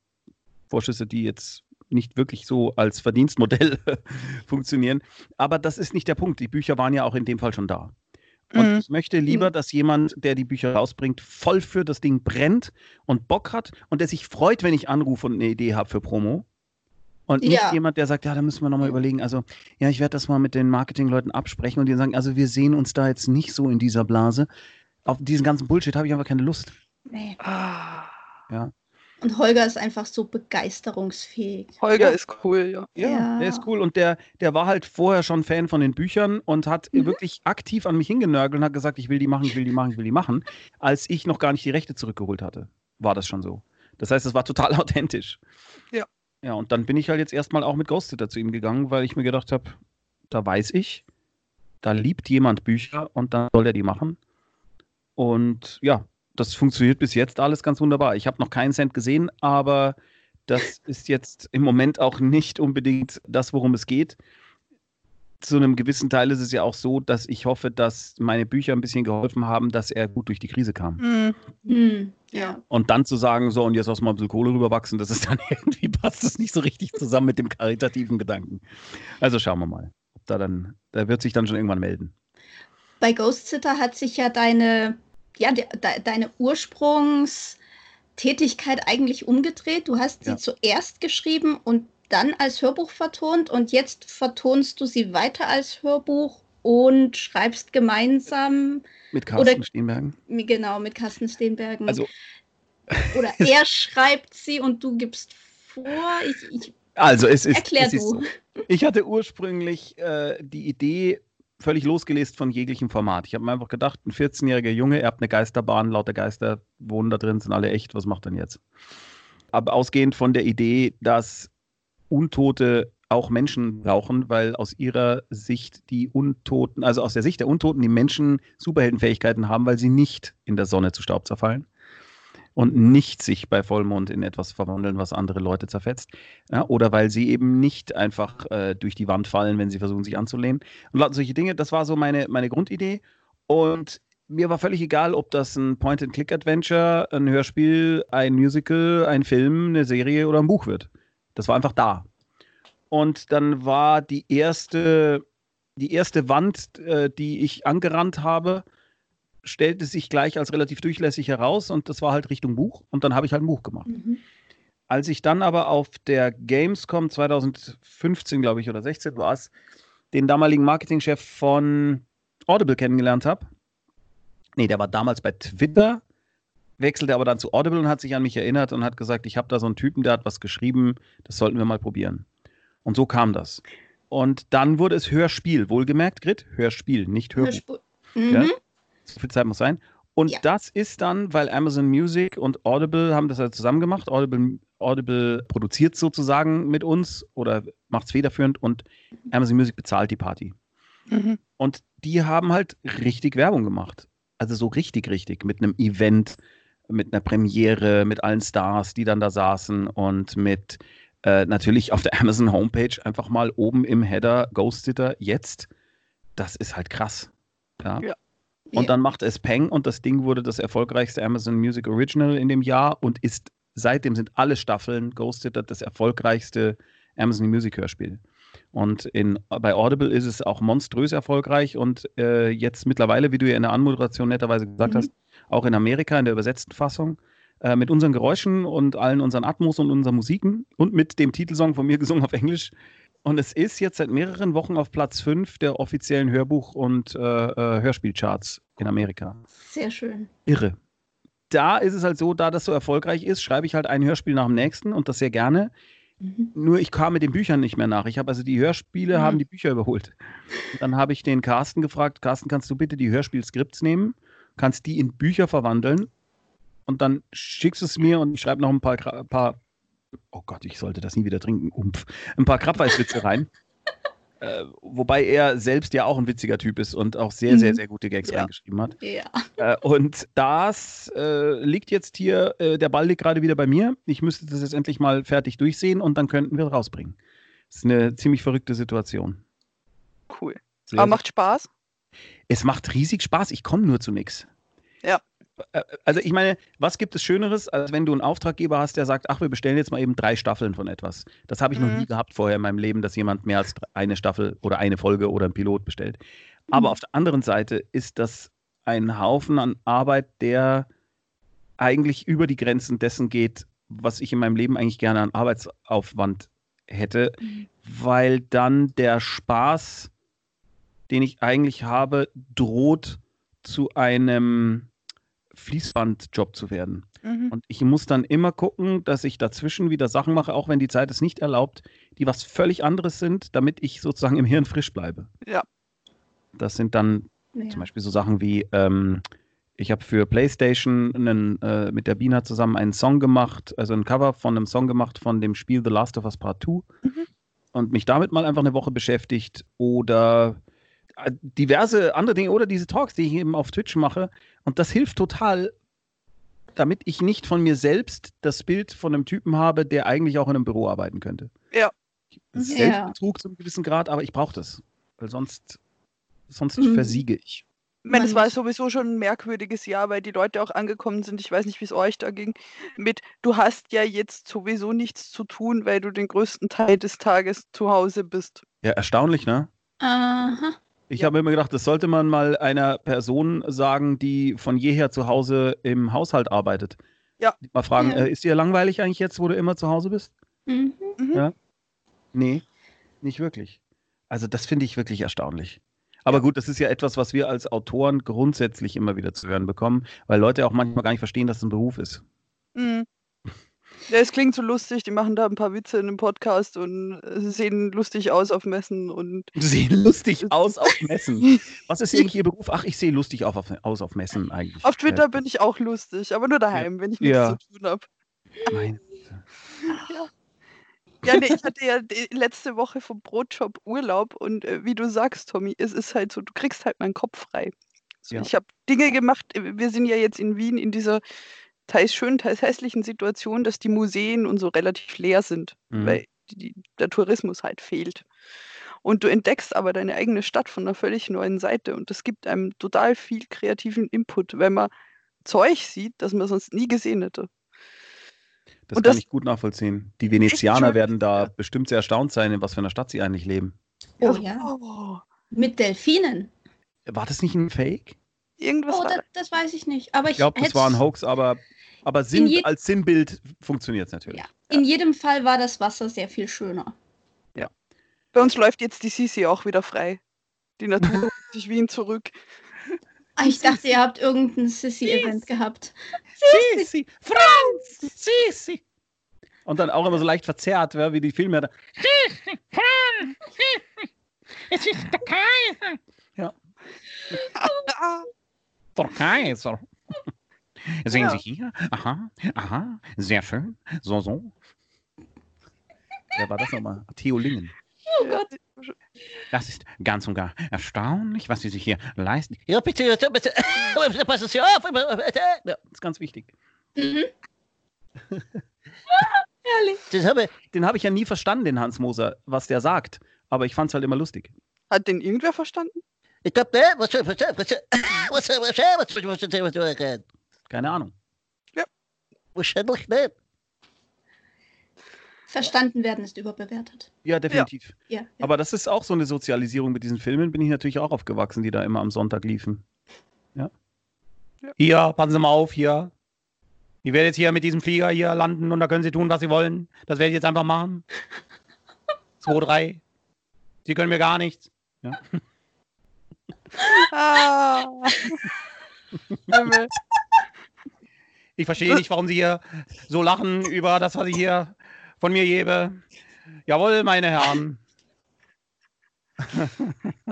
Vorschüsse, die jetzt nicht wirklich so als Verdienstmodell funktionieren. Aber das ist nicht der Punkt. Die Bücher waren ja auch in dem Fall schon da. Und mhm. ich möchte lieber, mhm. dass jemand, der die Bücher rausbringt, voll für das Ding brennt und Bock hat und der sich freut, wenn ich anrufe und eine Idee habe für Promo. Und nicht ja. jemand, der sagt, ja, da müssen wir nochmal überlegen. Also, ja, ich werde das mal mit den Marketingleuten absprechen und die sagen, also wir sehen uns da jetzt nicht so in dieser Blase. Auf diesen ganzen Bullshit habe ich einfach keine Lust. Nee. Ja. Und Holger ist einfach so begeisterungsfähig. Holger ja. ist cool, ja. ja. Ja, der ist cool. Und der, der war halt vorher schon Fan von den Büchern und hat mhm. wirklich aktiv an mich hingenörgelt und hat gesagt, ich will die machen, ich will die machen, ich will die machen, als ich noch gar nicht die Rechte zurückgeholt hatte. War das schon so. Das heißt, es war total authentisch. Ja. Ja, und dann bin ich halt jetzt erstmal auch mit Ghosted zu ihm gegangen, weil ich mir gedacht habe, da weiß ich, da liebt jemand Bücher und dann soll er die machen. Und ja, das funktioniert bis jetzt alles ganz wunderbar. Ich habe noch keinen Cent gesehen, aber das ist jetzt im Moment auch nicht unbedingt das, worum es geht. Zu einem gewissen Teil ist es ja auch so, dass ich hoffe, dass meine Bücher ein bisschen geholfen haben, dass er gut durch die Krise kam. Mhm. Mhm. Ja. Und dann zu sagen, so und jetzt aus mal ein bisschen Kohle rüberwachsen, das ist dann irgendwie passt das nicht so richtig zusammen mit dem karitativen Gedanken. Also schauen wir mal. Ob da dann, da wird sich dann schon irgendwann melden. Bei Ghost Sitter hat sich ja deine ja, de, de, deine Ursprungstätigkeit eigentlich umgedreht. Du hast ja. sie zuerst geschrieben und dann als Hörbuch vertont und jetzt vertonst du sie weiter als Hörbuch und schreibst gemeinsam. Mit Carsten oder, Steenbergen. Genau, mit Carsten Steenbergen. Also. Oder er schreibt sie und du gibst vor. Ich, ich also es ist. Erklär es du. Ist so. Ich hatte ursprünglich äh, die Idee, völlig losgelöst von jeglichem Format. Ich habe mir einfach gedacht, ein 14-jähriger Junge, er hat eine Geisterbahn, lauter Geister wohnen da drin, sind alle echt, was macht er denn jetzt? Aber ausgehend von der Idee, dass Untote auch Menschen brauchen, weil aus ihrer Sicht die Untoten, also aus der Sicht der Untoten, die Menschen Superheldenfähigkeiten haben, weil sie nicht in der Sonne zu Staub zerfallen und nicht sich bei Vollmond in etwas verwandeln, was andere Leute zerfetzt. Ja, oder weil sie eben nicht einfach äh, durch die Wand fallen, wenn sie versuchen, sich anzulehnen. Und solche Dinge, das war so meine, meine Grundidee. Und mir war völlig egal, ob das ein Point-and-Click-Adventure, ein Hörspiel, ein Musical, ein Film, eine Serie oder ein Buch wird. Das war einfach da. Und dann war die erste, die erste Wand, äh, die ich angerannt habe, stellte sich gleich als relativ durchlässig heraus und das war halt Richtung Buch und dann habe ich halt ein Buch gemacht. Mhm. Als ich dann aber auf der Gamescom 2015, glaube ich, oder 16 war es, den damaligen Marketingchef von Audible kennengelernt habe, nee, der war damals bei Twitter, wechselte aber dann zu Audible und hat sich an mich erinnert und hat gesagt, ich habe da so einen Typen, der hat was geschrieben, das sollten wir mal probieren. Und so kam das. Und dann wurde es Hörspiel, wohlgemerkt, Grit, Hörspiel, nicht Hörbuch. Hörspiel. Mhm. Ja? So viel Zeit muss sein. Und ja. das ist dann, weil Amazon Music und Audible haben das ja zusammen gemacht. Audible, Audible produziert sozusagen mit uns oder macht es federführend und Amazon Music bezahlt die Party. Mhm. Und die haben halt richtig Werbung gemacht. Also so richtig, richtig. Mit einem Event, mit einer Premiere, mit allen Stars, die dann da saßen und mit äh, natürlich auf der Amazon Homepage einfach mal oben im Header Ghost Sitter jetzt. Das ist halt krass. Ja. ja. Und dann macht es Peng und das Ding wurde das erfolgreichste Amazon Music Original in dem Jahr und ist seitdem sind alle Staffeln Ghosted das erfolgreichste Amazon Music Hörspiel. Und in, bei Audible ist es auch monströs erfolgreich und äh, jetzt mittlerweile, wie du ja in der Anmoderation netterweise gesagt mhm. hast, auch in Amerika in der übersetzten Fassung Äh, mit unseren Geräuschen und allen unseren Atmos und unseren Musiken und mit dem Titelsong von mir gesungen auf Englisch. Und es ist jetzt seit mehreren Wochen auf Platz 5 der offiziellen Hörbuch- und äh, äh, Hörspielcharts in Amerika. Sehr schön. Irre. Da ist es halt so, da das so erfolgreich ist, schreibe ich halt ein Hörspiel nach dem nächsten und das sehr gerne. Mhm. Nur ich kam mit den Büchern nicht mehr nach. Ich habe also die Hörspiele Mhm. haben die Bücher überholt. Und dann habe ich den Carsten gefragt, Carsten, kannst du bitte die Hörspielskripts nehmen, kannst die in Bücher verwandeln und dann schickst du es mir und ich schreibe noch ein paar, paar, oh Gott, ich sollte das nie wieder trinken, umpf, ein paar Krabbeiswitze rein. äh, wobei er selbst ja auch ein witziger Typ ist und auch sehr, sehr, Mhm. sehr gute Gags Ja. reingeschrieben hat. Ja. Äh, und das äh, liegt jetzt hier, äh, der Ball liegt gerade wieder bei mir. Ich müsste das jetzt endlich mal fertig durchsehen und dann könnten wir rausbringen. Das ist eine ziemlich verrückte Situation. Cool. Sehr, Aber macht Spaß. es macht riesig Spaß, ich komme nur zu nichts. Ja. Also ich meine, was gibt es Schöneres, als wenn du einen Auftraggeber hast, der sagt, ach, wir bestellen jetzt mal eben drei Staffeln von etwas. Das habe ich noch Mhm. nie gehabt vorher in meinem Leben, dass jemand mehr als eine Staffel oder eine Folge oder ein Pilot bestellt. Aber Mhm. auf der anderen Seite ist das ein Haufen an Arbeit, der eigentlich über die Grenzen dessen geht, was ich in meinem Leben eigentlich gerne an Arbeitsaufwand hätte, Mhm. weil dann der Spaß, den ich eigentlich habe, droht zu einem Fließbandjob zu werden. Mhm. Und ich muss dann immer gucken, dass ich dazwischen wieder Sachen mache, auch wenn die Zeit es nicht erlaubt, die was völlig anderes sind, damit ich sozusagen im Hirn frisch bleibe. Ja. Das sind dann Ja. zum Beispiel so Sachen wie, ähm, ich habe für PlayStation einen, äh, mit der Bina zusammen einen Song gemacht, also ein Cover von einem Song gemacht von dem Spiel The Last of Us Part 2 Mhm. und mich damit mal einfach eine Woche beschäftigt oder diverse andere Dinge oder diese Talks, die ich eben auf Twitch mache. Und das hilft total, damit ich nicht von mir selbst das Bild von einem Typen habe, der eigentlich auch in einem Büro arbeiten könnte. Ja. Ja. Selbstbetrug zu einem gewissen Grad, aber ich brauche das. Weil sonst, sonst Mhm. versiege ich. Ich meine, es war sowieso schon ein merkwürdiges Jahr, weil die Leute auch angekommen sind. Ich weiß nicht, wie es euch da ging. Mit, du hast ja jetzt sowieso nichts zu tun, weil du den größten Teil des Tages zu Hause bist. Ja, erstaunlich, ne? Aha. Ich Ja. habe immer gedacht, das sollte man mal einer Person sagen, die von jeher zu Hause im Haushalt arbeitet. Ja. Mal fragen, Ja. äh, ist dir langweilig eigentlich jetzt, wo du immer zu Hause bist? Mhm. Mhm. Ja. Nee, nicht wirklich. Also das finde ich wirklich erstaunlich. Aber Ja. gut, das ist ja etwas, was wir als Autoren grundsätzlich immer wieder zu hören bekommen, weil Leute auch manchmal gar nicht verstehen, dass es ein Beruf ist. Mhm. Ja, es klingt so lustig, die machen da ein paar Witze in einem Podcast und äh, sie sehen lustig aus auf Messen und Sie sehen lustig aus auf Messen. Was ist eigentlich Ihr Beruf? Ach, ich sehe lustig auf, auf, aus auf Messen eigentlich. auf Twitter bin ich auch lustig, aber nur daheim, wenn ich nichts Ja. zu tun habe. Meine Ja, nee, ich hatte ja die letzte Woche vom Brotjob Urlaub und äh, wie du sagst, Tommy, es ist halt so, du kriegst halt meinen Kopf frei. So, Ja. Ich habe Dinge gemacht, wir sind ja jetzt in Wien in dieser teils schönen, teils hässlichen Situation, dass die Museen und so relativ leer sind, Mhm. weil die, die, der Tourismus halt fehlt. Und du entdeckst aber deine eigene Stadt von einer völlig neuen Seite und das gibt einem total viel kreativen Input, wenn man Zeug sieht, das man sonst nie gesehen hätte. Das Und kann das- ich gut nachvollziehen. Die Venezianer werden da Ja. bestimmt sehr erstaunt sein, in was für einer Stadt sie eigentlich leben. Oh ja. Oh, Mit Delfinen. War das nicht ein Fake? Irgendwas Oh, war das, das weiß ich nicht. Aber Ich glaube, das war ein Hoax, aber, aber Sinn, je- als Sinnbild funktioniert es natürlich. Ja. In jedem Fall war das Wasser sehr viel schöner. Bei uns läuft jetzt die Sisi auch wieder frei. Die Natur holt sich Wien zurück. Ah, ich dachte, ihr habt irgendein Sissy-Event gehabt. Sisi, Franz, Sisi. Und dann auch immer so leicht verzerrt, ja, wie die Filme. da- Es ist der Kaiser. Ah, Der Kaiser. Sehen Ja. Sie hier? Aha, aha, sehr schön. So, so. Wer war das nochmal? Theo Lingen. Oh Gott. Das ist ganz und gar erstaunlich, was Sie sich hier leisten. Ja, bitte, bitte, bitte. Passen Sie auf. bitte. Ja, ist ganz wichtig. Mhm. Herrlich. Das habe Den habe ich ja nie verstanden, den Hans Moser, was der sagt. Aber ich fand es halt immer lustig. Hat den irgendwer verstanden? Ich glaube, ne? Was was was was was was was was was Keine Ahnung. Wahrscheinlich nicht. Verstanden werden ist überbewertet. Ja, definitiv. Ja. ja. Aber das ist auch so eine Sozialisierung mit diesen Filmen. Bin ich natürlich auch aufgewachsen, die da immer am Sonntag liefen. Ja. Ja. Hier, passen Sie mal auf, hier. Ich werde jetzt hier mit diesem Flieger hier landen und da können Sie tun, was Sie wollen. Das werde ich jetzt einfach machen. 2, 3. Sie können mir gar nichts. Ja. Ah. Ich verstehe nicht, warum Sie hier so lachen über das, was ich hier von mir gebe. Jawohl, meine Herren.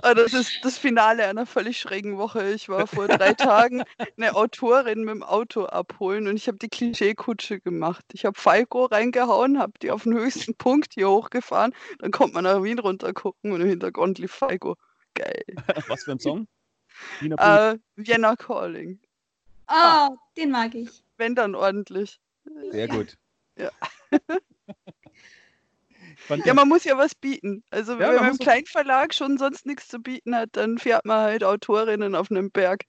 Ah, Das ist das Finale einer völlig schrägen Woche. Ich war vor drei Tagen eine Autorin mit dem Auto abholen und ich habe die Klischeekutsche gemacht. Ich habe Falco reingehauen, habe die auf den höchsten Punkt hier hochgefahren. Dann kommt man nach Wien runter gucken und im Hintergrund lief Falco. Geil. Was für ein Song? Wiener. Äh, Vienna Calling. Oh, den mag ich. Wenn dann ordentlich. Sehr gut. Ja. Ich fand Ja, man muss ja was bieten. Also Ja, wenn man man im Kleinverlag schon sonst nichts zu bieten hat, dann fährt man halt Autorinnen auf einem Berg.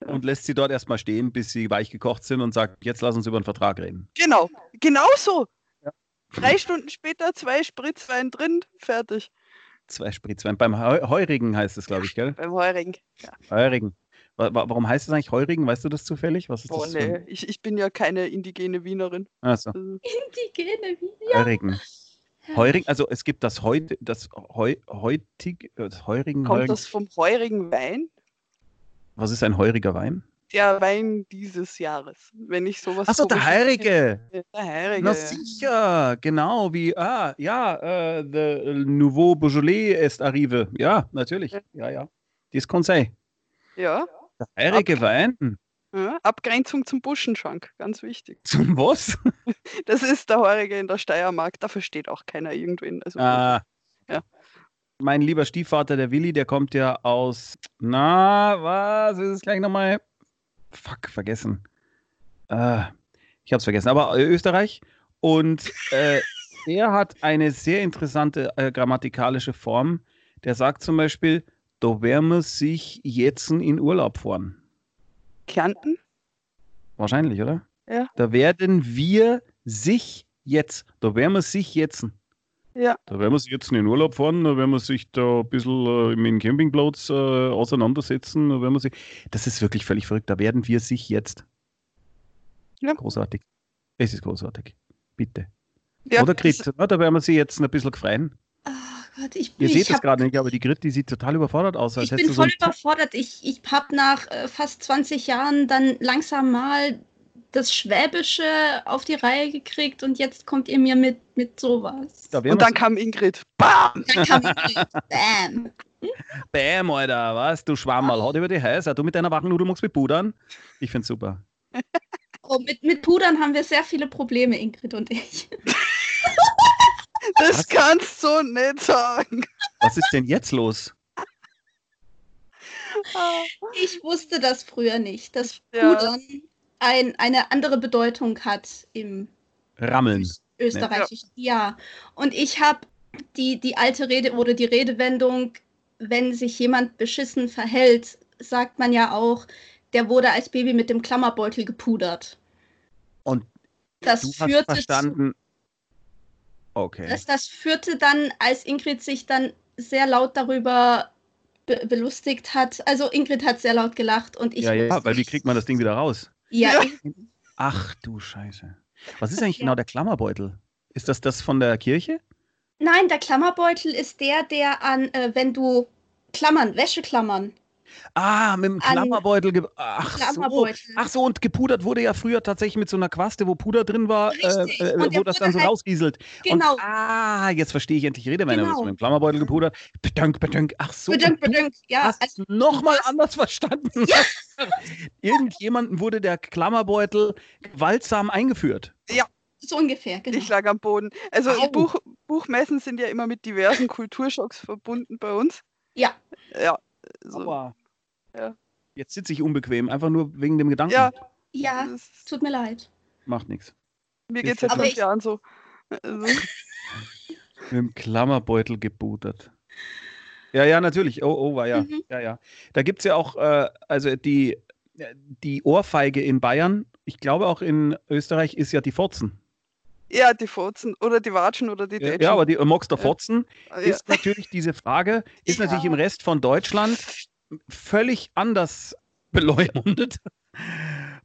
und lässt sie dort erstmal stehen, bis sie weich gekocht sind und sagt, jetzt lass uns über einen Vertrag reden. Genau, genau so. Ja. Drei Stunden später, zwei Spritzwein drin, fertig. Zwei Spritzwein. Beim Heu Heurigen heißt es, glaube ich, gell? Beim Heurigen. Heurigen. Wa wa warum heißt es eigentlich Heurigen? Weißt du das zufällig? Was ist Oh das? nee, ich, ich bin ja keine indigene Wienerin. Ach so, Also, Indigene Wiener. Heurigen. Heurigen, also es gibt das heute, das Heu, heutig, das Heurigen, kommt Heurigen. das vom heurigen Wein? Was ist ein heuriger Wein? Der Wein dieses Jahres. Wenn ich sowas. Achso, der Heurige. Der Heurige. Na sicher, genau, wie, ah, ja, äh, the Nouveau Beaujolais est arrivé. Ja, natürlich, ja, ja. Kann sein. Ja. Der heurige Wein. ja. Abgrenzung zum Buschenschank, ganz wichtig. Zum was? Das ist der Heurige in der Steiermark. Da versteht auch keiner irgendwen. Also, Ah. Ja. Mein lieber Stiefvater, der Willi, der kommt ja aus, na, was ist es gleich nochmal? Fuck, vergessen. Äh, ich hab's vergessen, aber äh, Österreich. Und äh, der hat eine sehr interessante äh, grammatikalische Form. Der sagt zum Beispiel, da werden wir sich jetzt in Urlaub fahren. Kärnten? Wahrscheinlich, oder? Ja. Da werden wir sich jetzt, da werden wir sich jetzt. Ja. Da werden wir sich jetzt in den Urlaub fahren, da werden wir sich da ein bisschen äh, mit dem Campingplatz äh, auseinandersetzen. Da werden wir sich, das ist wirklich völlig verrückt. Da werden wir sich jetzt. Ja. Großartig. Es ist großartig. Bitte. Ja, Oder das- Grit, na, da werden wir sie jetzt ein bisschen gefreien. Oh Gott, ich, Ihr ich seht es hab- gerade nicht, aber die Grit, die sieht total überfordert aus. Als Ich bin so voll ein- überfordert. Ich, ich habe nach äh, fast 20 Jahren dann langsam mal das Schwäbische auf die Reihe gekriegt und jetzt kommt ihr mir mit, mit sowas. Da Und dann kam Ingrid. Bam! Dann kam ich Bam. Bäm, Alter, was? Du Schwammerl, haut über die Häuser. Du mit deiner Wachnudel magst mit pudern. Ich find's super. Oh, mit, mit Pudern haben wir sehr viele Probleme, Ingrid und ich. Das Was? kannst du nicht sagen. Was ist denn jetzt los? Ah, Ich wusste das früher nicht, dass Ja. Ein, eine andere Bedeutung hat im Rammeln. österreichischen. Ja. Und ich habe die, die alte Rede oder die Redewendung, wenn sich jemand beschissen verhält, sagt man ja auch, der wurde als Baby mit dem Klammerbeutel gepudert. Und Das du hast führte verstanden. Okay. Das, das führte dann, als Ingrid sich dann sehr laut darüber be belustigt hat. Also Ingrid hat sehr laut gelacht und ich. ja, ja, weil wie kriegt man das Ding wieder raus? Ja, Ach du Scheiße. Was ist eigentlich Ja. genau der Klammerbeutel? Ist das das von der Kirche? nein, der Klammerbeutel ist der, der an, äh, wenn du Klammern, Wäscheklammern, Ah, mit dem Klammerbeutel. Ach so. Klammerbeutel. Ach so, und gepudert wurde ja früher tatsächlich mit so einer Quaste, wo Puder drin war, äh, äh, wo das dann so halt- rausrieselt. Genau. Und, ah, jetzt verstehe ich endlich die Redewendung. Genau. Mit dem Klammerbeutel gepudert. Bedönk, bedönk. Ach so. Bedönk, bedönk. Ja, hast also, nochmal anders verstanden. Irgendjemandem wurde der Klammerbeutel gewaltsam eingeführt. so ungefähr, genau. Ich lag am Boden. Also Au. Buch, Buchmessen sind ja immer mit diversen Kulturschocks verbunden bei uns. Ja. Ja. So. Aua. Ja. Jetzt sitze ich unbequem, einfach nur wegen dem Gedanken. Ja. Ja, tut mir leid. Macht nichts. mir geht es seit Aber fünf Jahren so. Also, Mit dem Klammerbeutel gebutert. Ja, ja, natürlich. Oh, oh, war ja. Mhm. Ja, ja. Da gibt es ja auch, äh, also die, die Ohrfeige in Bayern, ich glaube auch in Österreich ist ja die Fotzen. Ja, die Furzen oder die Watschen oder die Ja, Dätschen. ja, aber die Mox der Ja. Fotzen Ja. ist natürlich diese Frage, ist natürlich im Rest von Deutschland völlig anders beleumundet.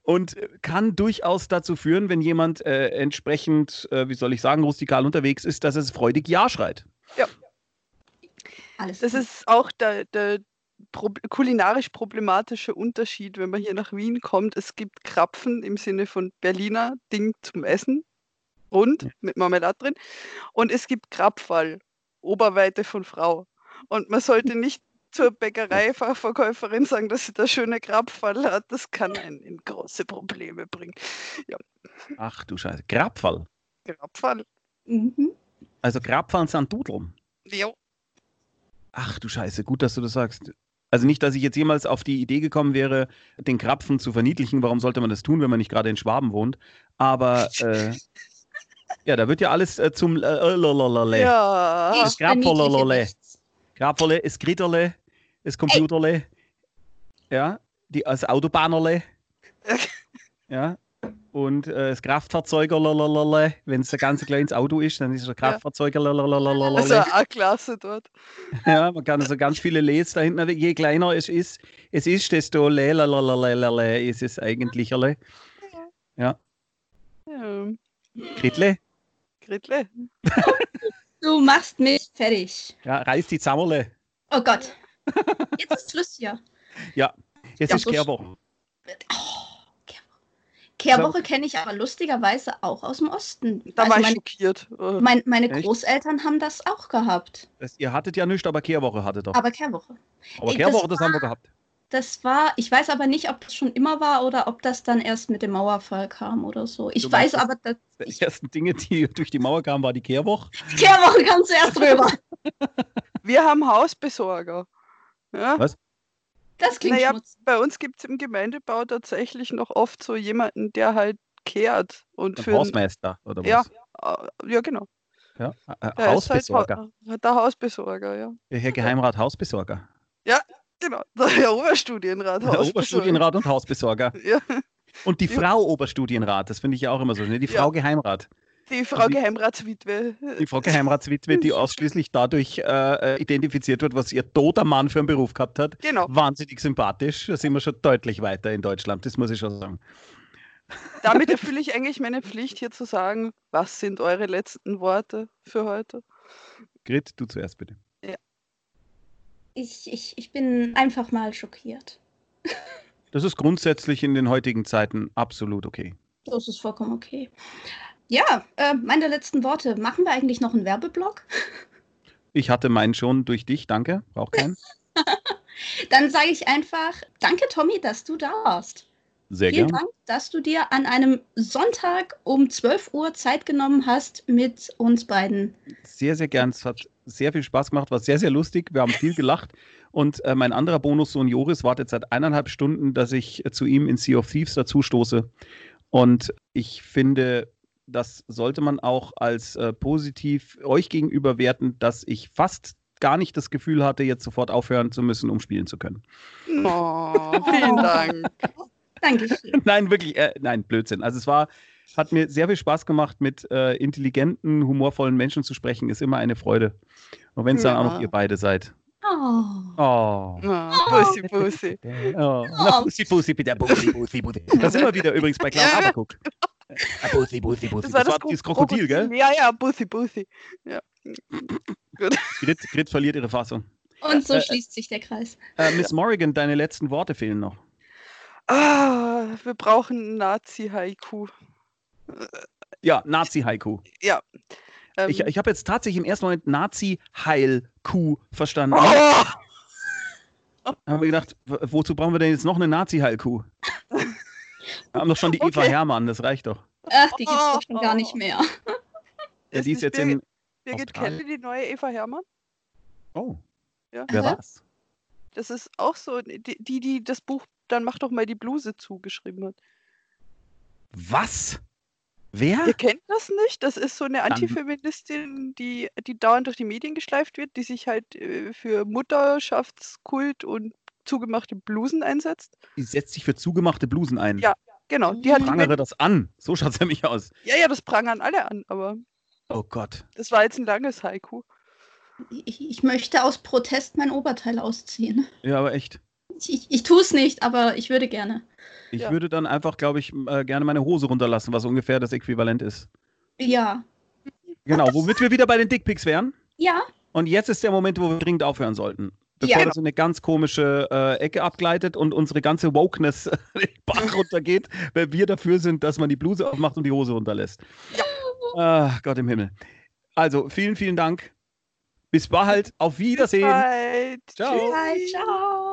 und äh, kann durchaus dazu führen, wenn jemand äh, entsprechend, äh, wie soll ich sagen, rustikal unterwegs ist, dass es freudig Ja schreit. Alles Das gut. ist auch der, der prob kulinarisch problematische Unterschied, wenn man hier nach Wien kommt. Es gibt Krapfen im Sinne von Berliner Ding zum Essen, rund mit Marmelade drin. Und es gibt Krapfall, Oberweite von Frau. Und man sollte nicht zur Bäckereifachverkäuferin sagen, dass sie da schöne Krapfall hat. Das kann einen in große Probleme bringen. Ach du Scheiße. Grabfall. Krapfall. Mhm. Also Grabfallen sind Dudeln. Jo. Ach du Scheiße, gut, dass du das sagst. Also nicht, dass ich jetzt jemals auf die Idee gekommen wäre, den Krapfen zu verniedlichen. Warum sollte man das tun, wenn man nicht gerade in Schwaben wohnt? Aber äh, ja, da wird ja alles äh, zum äh, äh, lalalala. Ja. Das Grabvolle, verniedliche lole. nichts. Grabvolle, das Gritterle, das Computerle, ja, die, das Autobahnerle, ja, und äh, das Kraftfahrzeuger, lalalala. wenn es ein ganz kleines Auto ist, dann ist es ein Kraftfahrzeuger, lalalala. Also A-Klasse dort. Ja, man kann also ganz viele Les da hinten, je kleiner es ist, es ist, desto lalalala ist es eigentlich. alle. Ja. Kritle, Gretle. Du machst mich fertig. ja, reiß die Zammerle. Oh Gott. Jetzt ist Schluss hier. Es Ja, ist so Kehrwoche. Oh, Kehrwoche. Kehrwoche kenne ich aber lustigerweise auch aus dem Osten. Da Also war ich mein, schockiert. Mein, meine Echt? Großeltern haben das auch gehabt. Das, ihr hattet ja nichts, aber Kehrwoche hattet doch. Aber Kehrwoche. Aber das Kehrwoche, das haben wir gehabt. Das war, ich weiß aber nicht, ob das schon immer war oder ob das dann erst mit dem Mauerfall kam oder so. Ich Du weiß meinst, aber, dass Die ersten Dinge, die durch die Mauer kamen, war die Kehrwoche. die Kehrwoche kam zuerst drüber. Wir haben Hausbesorger. Ja? Was? Das klingt Naja, schmutzig. bei uns gibt es im Gemeindebau tatsächlich noch oft so jemanden, der halt kehrt und Ein für Hausmeister oder was? Ja. äh, ja genau. ja. Äh, Der halt Hausbesorger. Ha- der Hausbesorger, ja. Der Herr Geheimrat Hausbesorger. Genau. Der Oberstudienrat Der. Oberstudienrat und Hausbesorger. Ja, Und die Ja. Frau Oberstudienrat, das finde ich ja auch immer so schnell. Die Ja. Frau Geheimrat. die Frau wie- Geheimratswitwe. Die Frau Geheimratswitwe, die ausschließlich dadurch äh, äh, identifiziert wird, was ihr toter Mann für einen Beruf gehabt hat. Genau. Wahnsinnig sympathisch. Da sind wir schon deutlich weiter in Deutschland, das muss ich schon sagen. Damit erfülle ich eigentlich meine Pflicht, hier zu sagen, was sind eure letzten Worte für heute? Grit, du zuerst bitte. Ich, ich, ich bin einfach mal schockiert. Das ist grundsätzlich in den heutigen Zeiten absolut okay. Das ist vollkommen okay. Ja, äh, meine letzten Worte. Machen wir eigentlich noch einen Werbeblock? Ich hatte meinen schon durch dich, danke. Braucht keinen. Dann sage ich einfach, danke Tommy, dass du da warst. Sehr Vielen gern. Dank, dass du dir an einem Sonntag um 12 Uhr Zeit genommen hast mit uns beiden. Sehr, sehr gern. Es hat sehr viel Spaß gemacht, war sehr, sehr lustig. Wir haben viel gelacht. Und äh, mein anderer Bonussohn Joris wartet seit eineinhalb Stunden, dass ich äh, zu ihm in Sea of Thieves dazu stoße. Und ich finde, das sollte man auch als äh, positiv euch gegenüber werten, dass ich fast gar nicht das Gefühl hatte, jetzt sofort aufhören zu müssen, um spielen zu können. Oh, vielen Dank. Dankeschön. nein, wirklich, äh, nein, Blödsinn. Also es war, hat mir sehr viel Spaß gemacht, mit äh, intelligenten, humorvollen Menschen zu sprechen, ist immer eine Freude. Und wenn es dann auch noch Ja. ihr beide seid. Oh. Oh. Oh, Bussi, Bussi. oh. Na, Bussi, Bussi, bitte, Bussi, Bussi, Bussi. Da sind wir wieder übrigens bei Ja. Aberguck. Ah, Bussi, Bussi, Bussi. Das war das, dieses Krokodil, gell? Ja, ja, Bussi, Bussi. Ja. Gut. Grit, Grit verliert ihre Fassung. Und so Äh, schließt sich der Kreis. Äh, Miss Morrigan, deine letzten Worte fehlen noch. Ah, wir brauchen Nazi-Haiku. Ja, Nazi-Haiku. Ähm, Ich, ich habe jetzt tatsächlich im ersten Moment Nazi-Heil-Kuh verstanden. oh, haben wir gedacht, wo- wozu brauchen wir denn jetzt noch eine Nazi-Heilkuh? Wir haben doch schon die Eva Okay. Hermann, das reicht doch. Ach, die gibt's Oh, doch schon gar nicht mehr. Ja, die ist nicht jetzt in. Birgit. Kelle, die neue Eva Hermann? Oh, Ja. wer war's? Das ist auch so, die, die, die das Buch Dann mach doch mal die Bluse zugeschrieben hat. Was? Wer? Ihr kennt das nicht? Das ist so eine Antifeministin, die, die dauernd durch die Medien geschleift wird, die sich halt äh, für Mutterschaftskult und zugemachte Blusen einsetzt. Die setzt sich für zugemachte Blusen ein. Ja. Genau, die hat die Prangere das an. So schaut's nämlich aus. Ja, ja, das prangern alle an, aber Oh Gott. das war jetzt ein langes Haiku. Ich, ich möchte aus Protest mein Oberteil ausziehen. Ja, aber echt. Ich, ich, ich tue es nicht, aber ich würde gerne. Ich Ja. würde dann einfach, glaube ich, äh, gerne meine Hose runterlassen, was ungefähr das Äquivalent ist. Ja. Genau, womit wir wieder bei den Dickpics wären. Ja. Und jetzt ist der Moment, wo wir dringend aufhören sollten. Bevor Ja. das in eine ganz komische äh, Ecke abgleitet und unsere ganze Wokeness den Bach runtergeht, weil wir dafür sind, dass man die Bluse aufmacht und die Hose runterlässt. Ja. Ah, Gott im Himmel. Also, vielen, vielen Dank. Bis bald. Auf Wiedersehen. Bye. Ciao. Tschüss. Bye, ciao.